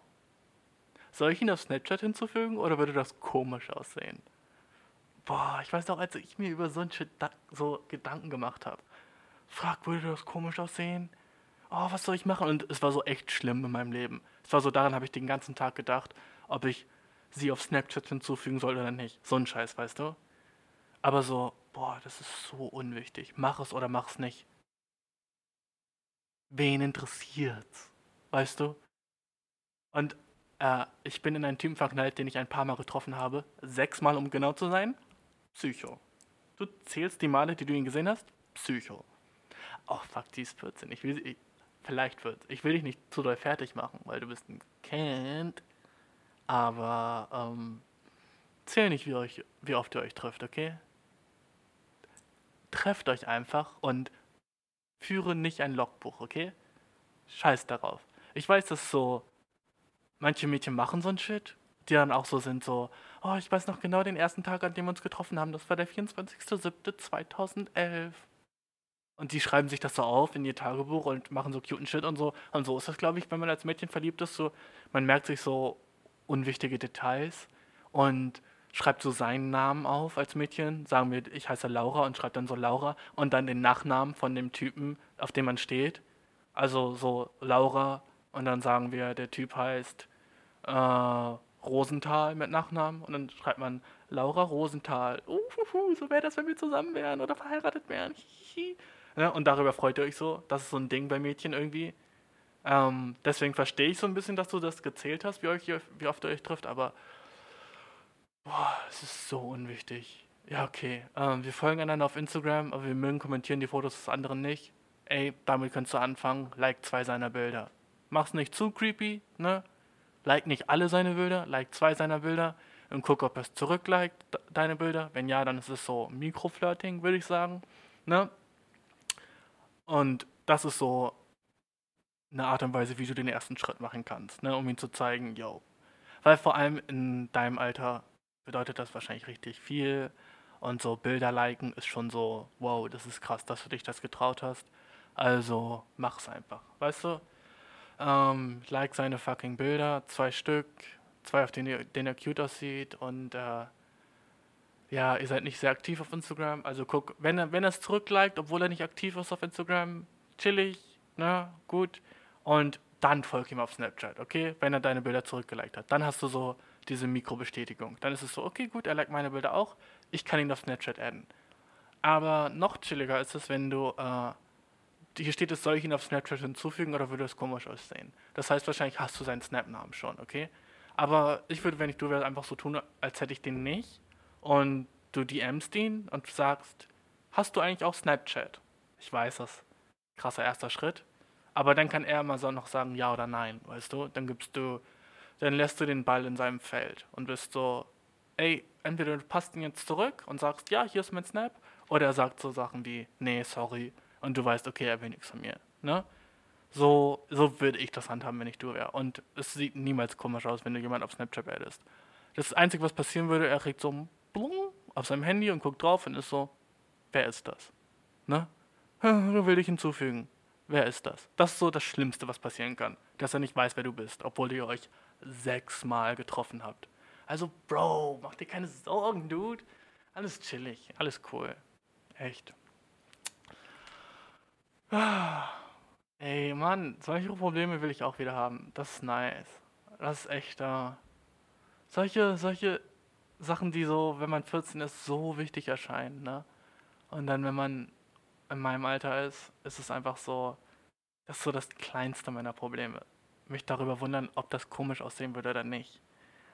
[SPEAKER 1] Soll ich ihn auf Snapchat hinzufügen oder würde das komisch aussehen? Boah, ich weiß doch, als ich mir über so ein Shit so Gedanken gemacht habe. Frag, würde das komisch aussehen? oh, was soll ich machen? Und es war so echt schlimm in meinem Leben. Es war so, daran habe ich den ganzen Tag gedacht, ob ich sie auf Snapchat hinzufügen soll oder nicht. So ein Scheiß, weißt du? Aber so, boah, das ist so unwichtig. Mach es oder mach es nicht. Wen interessiert's? Weißt du? Und äh, ich bin in einen Typen verknallt, den ich ein paar Mal getroffen habe. Sechsmal, um genau zu sein. Psycho. Du zählst die Male, die du ihn gesehen hast? Psycho. Oh, fuck, die ist 14. Ich will, ich, Vielleicht wird Ich will dich nicht zu doll fertig machen, weil du bist ein Kind. Aber ähm, zähl nicht, wie, euch, wie oft ihr euch trefft, okay? Trefft euch einfach und führe nicht ein Logbuch, okay? Scheiß darauf. Ich weiß, dass so manche Mädchen machen so ein Shit, die dann auch so sind, so, oh, ich weiß noch genau den ersten Tag, an dem wir uns getroffen haben, das war der 24.07.2011. Und die schreiben sich das so auf in ihr Tagebuch und machen so cute Shit und so. Und so ist das, glaube ich, wenn man als Mädchen verliebt ist. So, man merkt sich so unwichtige Details und schreibt so seinen Namen auf als Mädchen. Sagen wir, ich heiße Laura und schreibt dann so Laura und dann den Nachnamen von dem Typen, auf dem man steht. Also so Laura und dann sagen wir, der Typ heißt äh, Rosenthal mit Nachnamen und dann schreibt man Laura Rosenthal. Uhuhu, so wäre das, wenn wir zusammen wären oder verheiratet wären. Ja, und darüber freut ihr euch so. Das ist so ein Ding bei Mädchen irgendwie. Ähm, deswegen verstehe ich so ein bisschen, dass du das gezählt hast, wie, euch, wie oft ihr euch trifft, aber boah, es ist so unwichtig. Ja, okay. Ähm, wir folgen einander auf Instagram, aber wir mögen kommentieren die Fotos des anderen nicht. Ey, damit kannst du anfangen. Like zwei seiner Bilder. Mach's nicht zu creepy, ne? Like nicht alle seine Bilder, like zwei seiner Bilder und guck, ob es zurückliked, deine Bilder. Wenn ja, dann ist es so Mikroflirting, würde ich sagen. Ne? Und das ist so eine Art und Weise, wie du den ersten Schritt machen kannst, ne? um ihm zu zeigen, yo. Weil vor allem in deinem Alter bedeutet das wahrscheinlich richtig viel. Und so Bilder liken ist schon so, wow, das ist krass, dass du dich das getraut hast. Also mach's einfach, weißt du? Ähm, like seine fucking Bilder, zwei Stück, zwei, auf denen, denen er cute aussieht und äh, ja, ihr seid nicht sehr aktiv auf Instagram, also guck, wenn er, wenn es zurückliked, obwohl er nicht aktiv ist auf Instagram, chillig, ne, gut. Und dann folg ihm auf Snapchat, okay? Wenn er deine Bilder zurückgeliked hat. Dann hast du so diese Mikrobestätigung. Dann ist es so, okay, gut, er liked meine Bilder auch, ich kann ihn auf Snapchat adden. Aber noch chilliger ist es, wenn du, äh, hier steht es, soll ich ihn auf Snapchat hinzufügen oder würde es komisch aussehen? Das heißt, wahrscheinlich hast du seinen Snap-Namen schon, okay? Aber ich würde, wenn ich du wäre, einfach so tun, als hätte ich den nicht. Und du DMst ihn und sagst, hast du eigentlich auch Snapchat? Ich weiß das. Krasser erster Schritt. Aber dann kann er immer so noch sagen, ja oder nein, weißt du? Dann gibst du, dann lässt du den Ball in seinem Feld und bist so, ey, entweder du passt ihn jetzt zurück und sagst, ja, hier ist mein Snap, oder er sagt so Sachen wie, nee, sorry, und du weißt, okay, er will nichts von mir, ne? So, so würde ich das handhaben, wenn ich du wäre. Und es sieht niemals komisch aus, wenn du jemanden auf Snapchat addest. Das Einzige, was passieren würde, er kriegt so ein Blum auf seinem Handy und guckt drauf und ist so, wer ist das? Ne? *laughs* Will dich hinzufügen. Wer ist das? Das ist so das Schlimmste, was passieren kann. Dass er nicht weiß, wer du bist, obwohl ihr euch sechsmal getroffen habt. Also, Bro, mach dir keine Sorgen, Dude. Alles chillig, alles cool. Echt. Ah. Ey, Mann, solche Probleme will ich auch wieder haben. Das ist nice. Das ist echt. Äh, solche, solche Sachen, die so, wenn man 14 ist, so wichtig erscheinen, ne? Und dann, wenn man in meinem Alter ist, ist es einfach so, das ist so das kleinste meiner Probleme. Mich darüber wundern, ob das komisch aussehen würde oder nicht.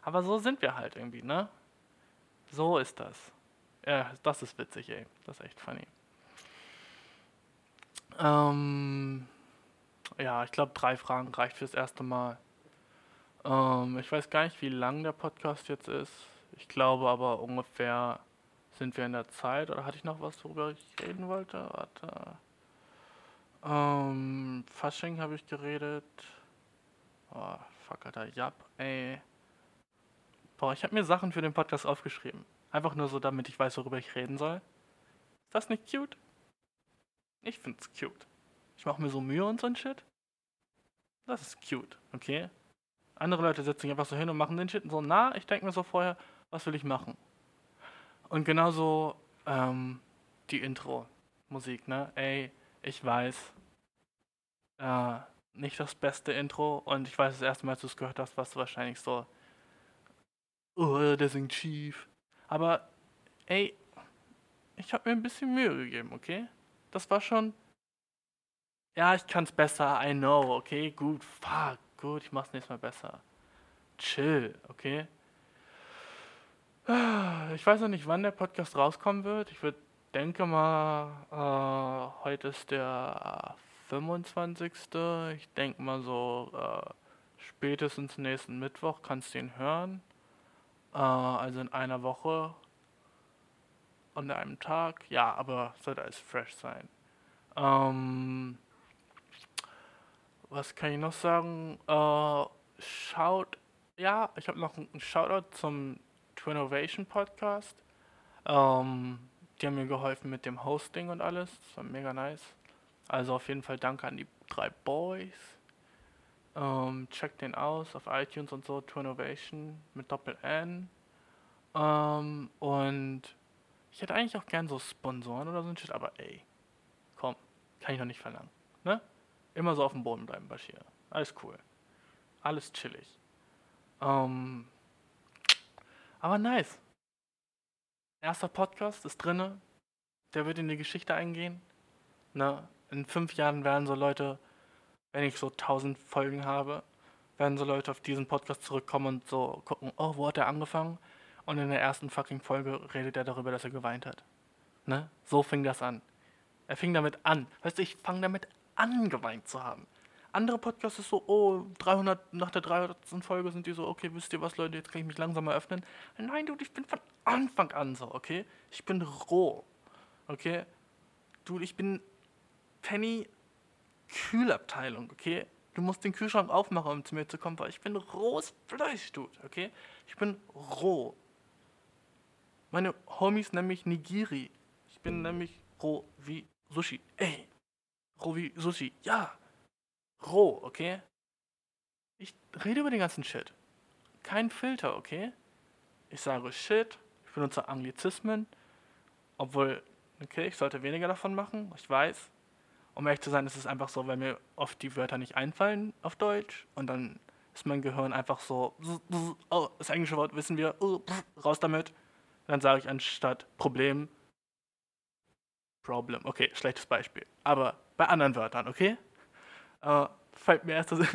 [SPEAKER 1] Aber so sind wir halt irgendwie, ne? So ist das. Ja, das ist witzig, ey. Das ist echt funny. Ähm, ja, ich glaube, drei Fragen reicht fürs erste Mal. Ähm, ich weiß gar nicht, wie lang der Podcast jetzt ist. Ich glaube aber ungefähr sind wir in der Zeit. Oder hatte ich noch was, worüber ich reden wollte? Warte. Ähm, Fasching habe ich geredet. Oh, fuck, Alter. Jap, ey. Boah, ich habe mir Sachen für den Podcast aufgeschrieben. Einfach nur so, damit ich weiß, worüber ich reden soll. Ist das nicht cute? Ich find's cute. Ich mache mir so Mühe und so ein Shit. Das ist cute, okay? Andere Leute setzen sich einfach so hin und machen den Shit und so, na, ich denke mir so vorher, was will ich machen? Und genauso ähm, die Intro-Musik, ne? Ey, ich weiß, äh, nicht das beste Intro und ich weiß das erste Mal, als du es gehört hast, warst du wahrscheinlich so, oh, der singt schief. Aber, ey, ich habe mir ein bisschen Mühe gegeben, okay? Das war schon ja, ich kann's besser, I know, okay, gut, fuck, gut, ich mach's nächstes Mal besser. Chill, okay? Ich weiß noch nicht, wann der Podcast rauskommen wird. Ich würde denke mal, äh, heute ist der 25. Ich denke mal so, äh, spätestens nächsten Mittwoch kannst du ihn hören. Äh, also in einer Woche an einem Tag. Ja, aber sollte alles fresh sein. Ähm, was kann ich noch sagen? Äh, schaut, ja, ich habe noch einen Shoutout zum Twinnovation Podcast. Ähm, die haben mir geholfen mit dem Hosting und alles. Das war mega nice. Also auf jeden Fall danke an die drei Boys. Ähm, checkt den aus auf iTunes und so, Twinnovation mit Doppel N. Ähm, und ich hätte eigentlich auch gern so Sponsoren oder so ein Shit, aber ey, komm, kann ich noch nicht verlangen. Ne? Immer so auf dem Boden bleiben, Bashir. Alles cool. Alles chillig. Ähm, aber nice. Erster Podcast ist drinne. Der wird in die Geschichte eingehen. Ne? In fünf Jahren werden so Leute wenn ich so 1000 Folgen habe, werden so Leute auf diesen Podcast zurückkommen und so gucken, oh, wo hat er angefangen? Und in der ersten fucking Folge redet er darüber, dass er geweint hat. Ne? So fing das an. Er fing damit an. Weißt du, ich fange damit an, geweint zu haben. Andere Podcasts ist so, oh, 300, nach der 300. Folge sind die so, okay, wisst ihr was, Leute, jetzt kann ich mich langsam öffnen. Nein, du, ich bin von Anfang an so, okay? Ich bin roh, okay? Du, ich bin Penny Kühlabteilung, okay? Du musst den Kühlschrank aufmachen, um zu mir zu kommen, weil ich bin rohes Fleisch, Dude, okay? Ich bin roh. Meine Homies nennen mich Nigiri. Ich bin nämlich roh wie Sushi. Ey, roh wie Sushi. Ja, roh, okay? Ich rede über den ganzen Shit. Kein Filter, okay? Ich sage Shit, ich benutze Anglizismen, obwohl, okay, ich sollte weniger davon machen, ich weiß. Um ehrlich zu sein, ist es einfach so, weil mir oft die Wörter nicht einfallen auf Deutsch und dann ist mein Gehirn einfach so, oh, das englische Wort wissen wir, oh, raus damit. Dann sage ich anstatt Problem, Problem. Okay, schlechtes Beispiel. Aber bei anderen Wörtern, okay? Äh, fällt mir erst das, *laughs*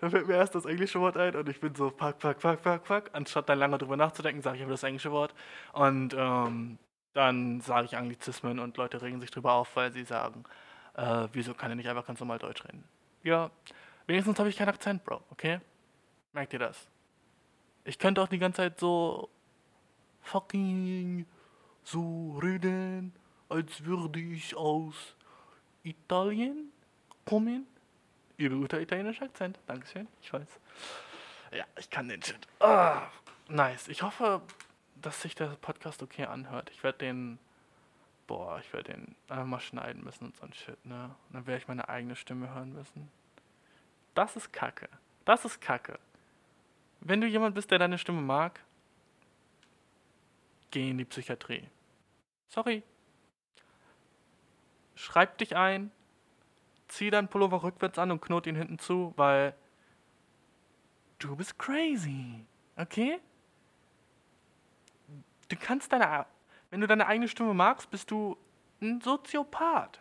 [SPEAKER 1] dann fällt mir erst das englische Wort ein und ich bin so, fuck, fuck, fuck, fuck, fuck. Anstatt dann lange drüber nachzudenken, sage ich aber das englische Wort. Und ähm, dann sage ich Anglizismen und Leute regen sich drüber auf, weil sie sagen, äh, wieso kann er nicht einfach ganz normal Deutsch reden? Ja, wenigstens habe ich keinen Akzent, Bro, okay? Merkt ihr das? Ich könnte auch die ganze Zeit so fucking so reden, als würde ich aus Italien kommen. Übel guter italienischer Akzent. Dankeschön. Ich weiß. Ja, ich kann den Shit. Ah, nice. Ich hoffe, dass sich der Podcast okay anhört. Ich werde den. Boah, ich werde den einfach mal schneiden müssen und so ein Shit, ne? Und dann werde ich meine eigene Stimme hören müssen. Das ist Kacke. Das ist Kacke. Wenn du jemand bist, der deine Stimme mag, geh in die Psychiatrie. Sorry. Schreib dich ein, zieh deinen Pullover rückwärts an und knot ihn hinten zu, weil du bist crazy. Okay? Du kannst deine. Wenn du deine eigene Stimme magst, bist du ein Soziopath.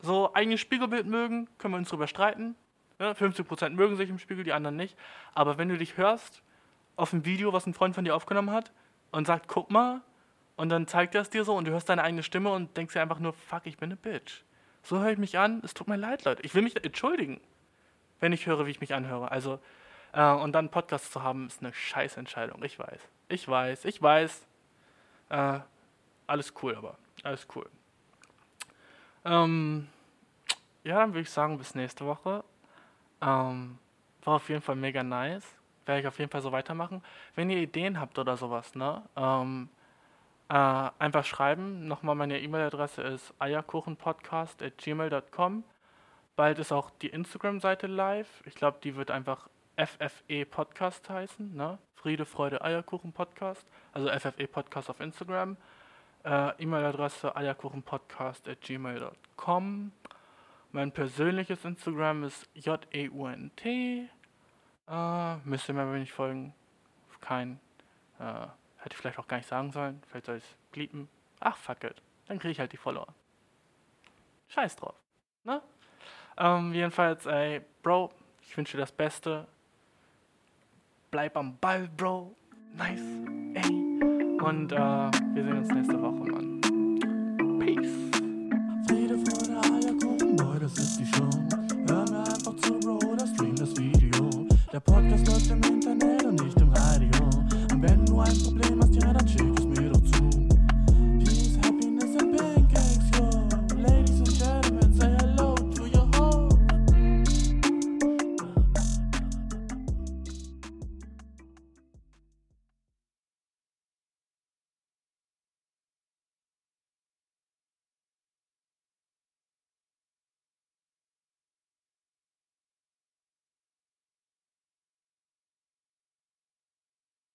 [SPEAKER 1] So, eigenes Spiegelbild mögen, können wir uns drüber streiten. Ja, 50% mögen sich im Spiegel, die anderen nicht. Aber wenn du dich hörst auf ein Video, was ein Freund von dir aufgenommen hat, und sagt, guck mal, und dann zeigt er es dir so und du hörst deine eigene Stimme und denkst dir einfach nur, fuck, ich bin eine Bitch. So höre ich mich an. Es tut mir leid, Leute. Ich will mich entschuldigen, wenn ich höre, wie ich mich anhöre. Also, äh, und dann Podcast zu haben, ist eine scheiß Entscheidung. Ich weiß. Ich weiß. Ich weiß. Äh, alles cool, aber. Alles cool. Ähm, ja, dann würde ich sagen, bis nächste Woche. Ähm, war auf jeden Fall mega nice. Werde ich auf jeden Fall so weitermachen. Wenn ihr Ideen habt oder sowas, ne? Ähm, äh, einfach schreiben. Nochmal meine E-Mail-Adresse ist eierkuchenpodcast.gmail.com. Bald ist auch die Instagram-Seite live. Ich glaube, die wird einfach FFE Podcast heißen. Ne? Friede, Freude, Eierkuchen Podcast. Also FFE Podcast auf Instagram. Äh, E-Mail-Adresse eierkuchenpodcast.gmail.com. Mein persönliches Instagram ist JEUNT. Äh, müsst ihr mir nicht folgen. Kein. Äh, Hätte ich vielleicht auch gar nicht sagen sollen. Vielleicht soll ich es bliepen. Ach, fuck it. Dann kriege ich halt die Follower. Scheiß drauf. Ne? Ähm, jedenfalls, ey, Bro, ich wünsche dir das Beste. Bleib am Ball, Bro. Nice. Ey. Und äh, wir sehen uns nächste Woche, Mann. Peace. Friede, Freude, Eierkuchen, Boy, das ist die Show. Hör mir einfach zu, Bro, oder stream das Video. Der Podcast läuft im Internet und nicht problema.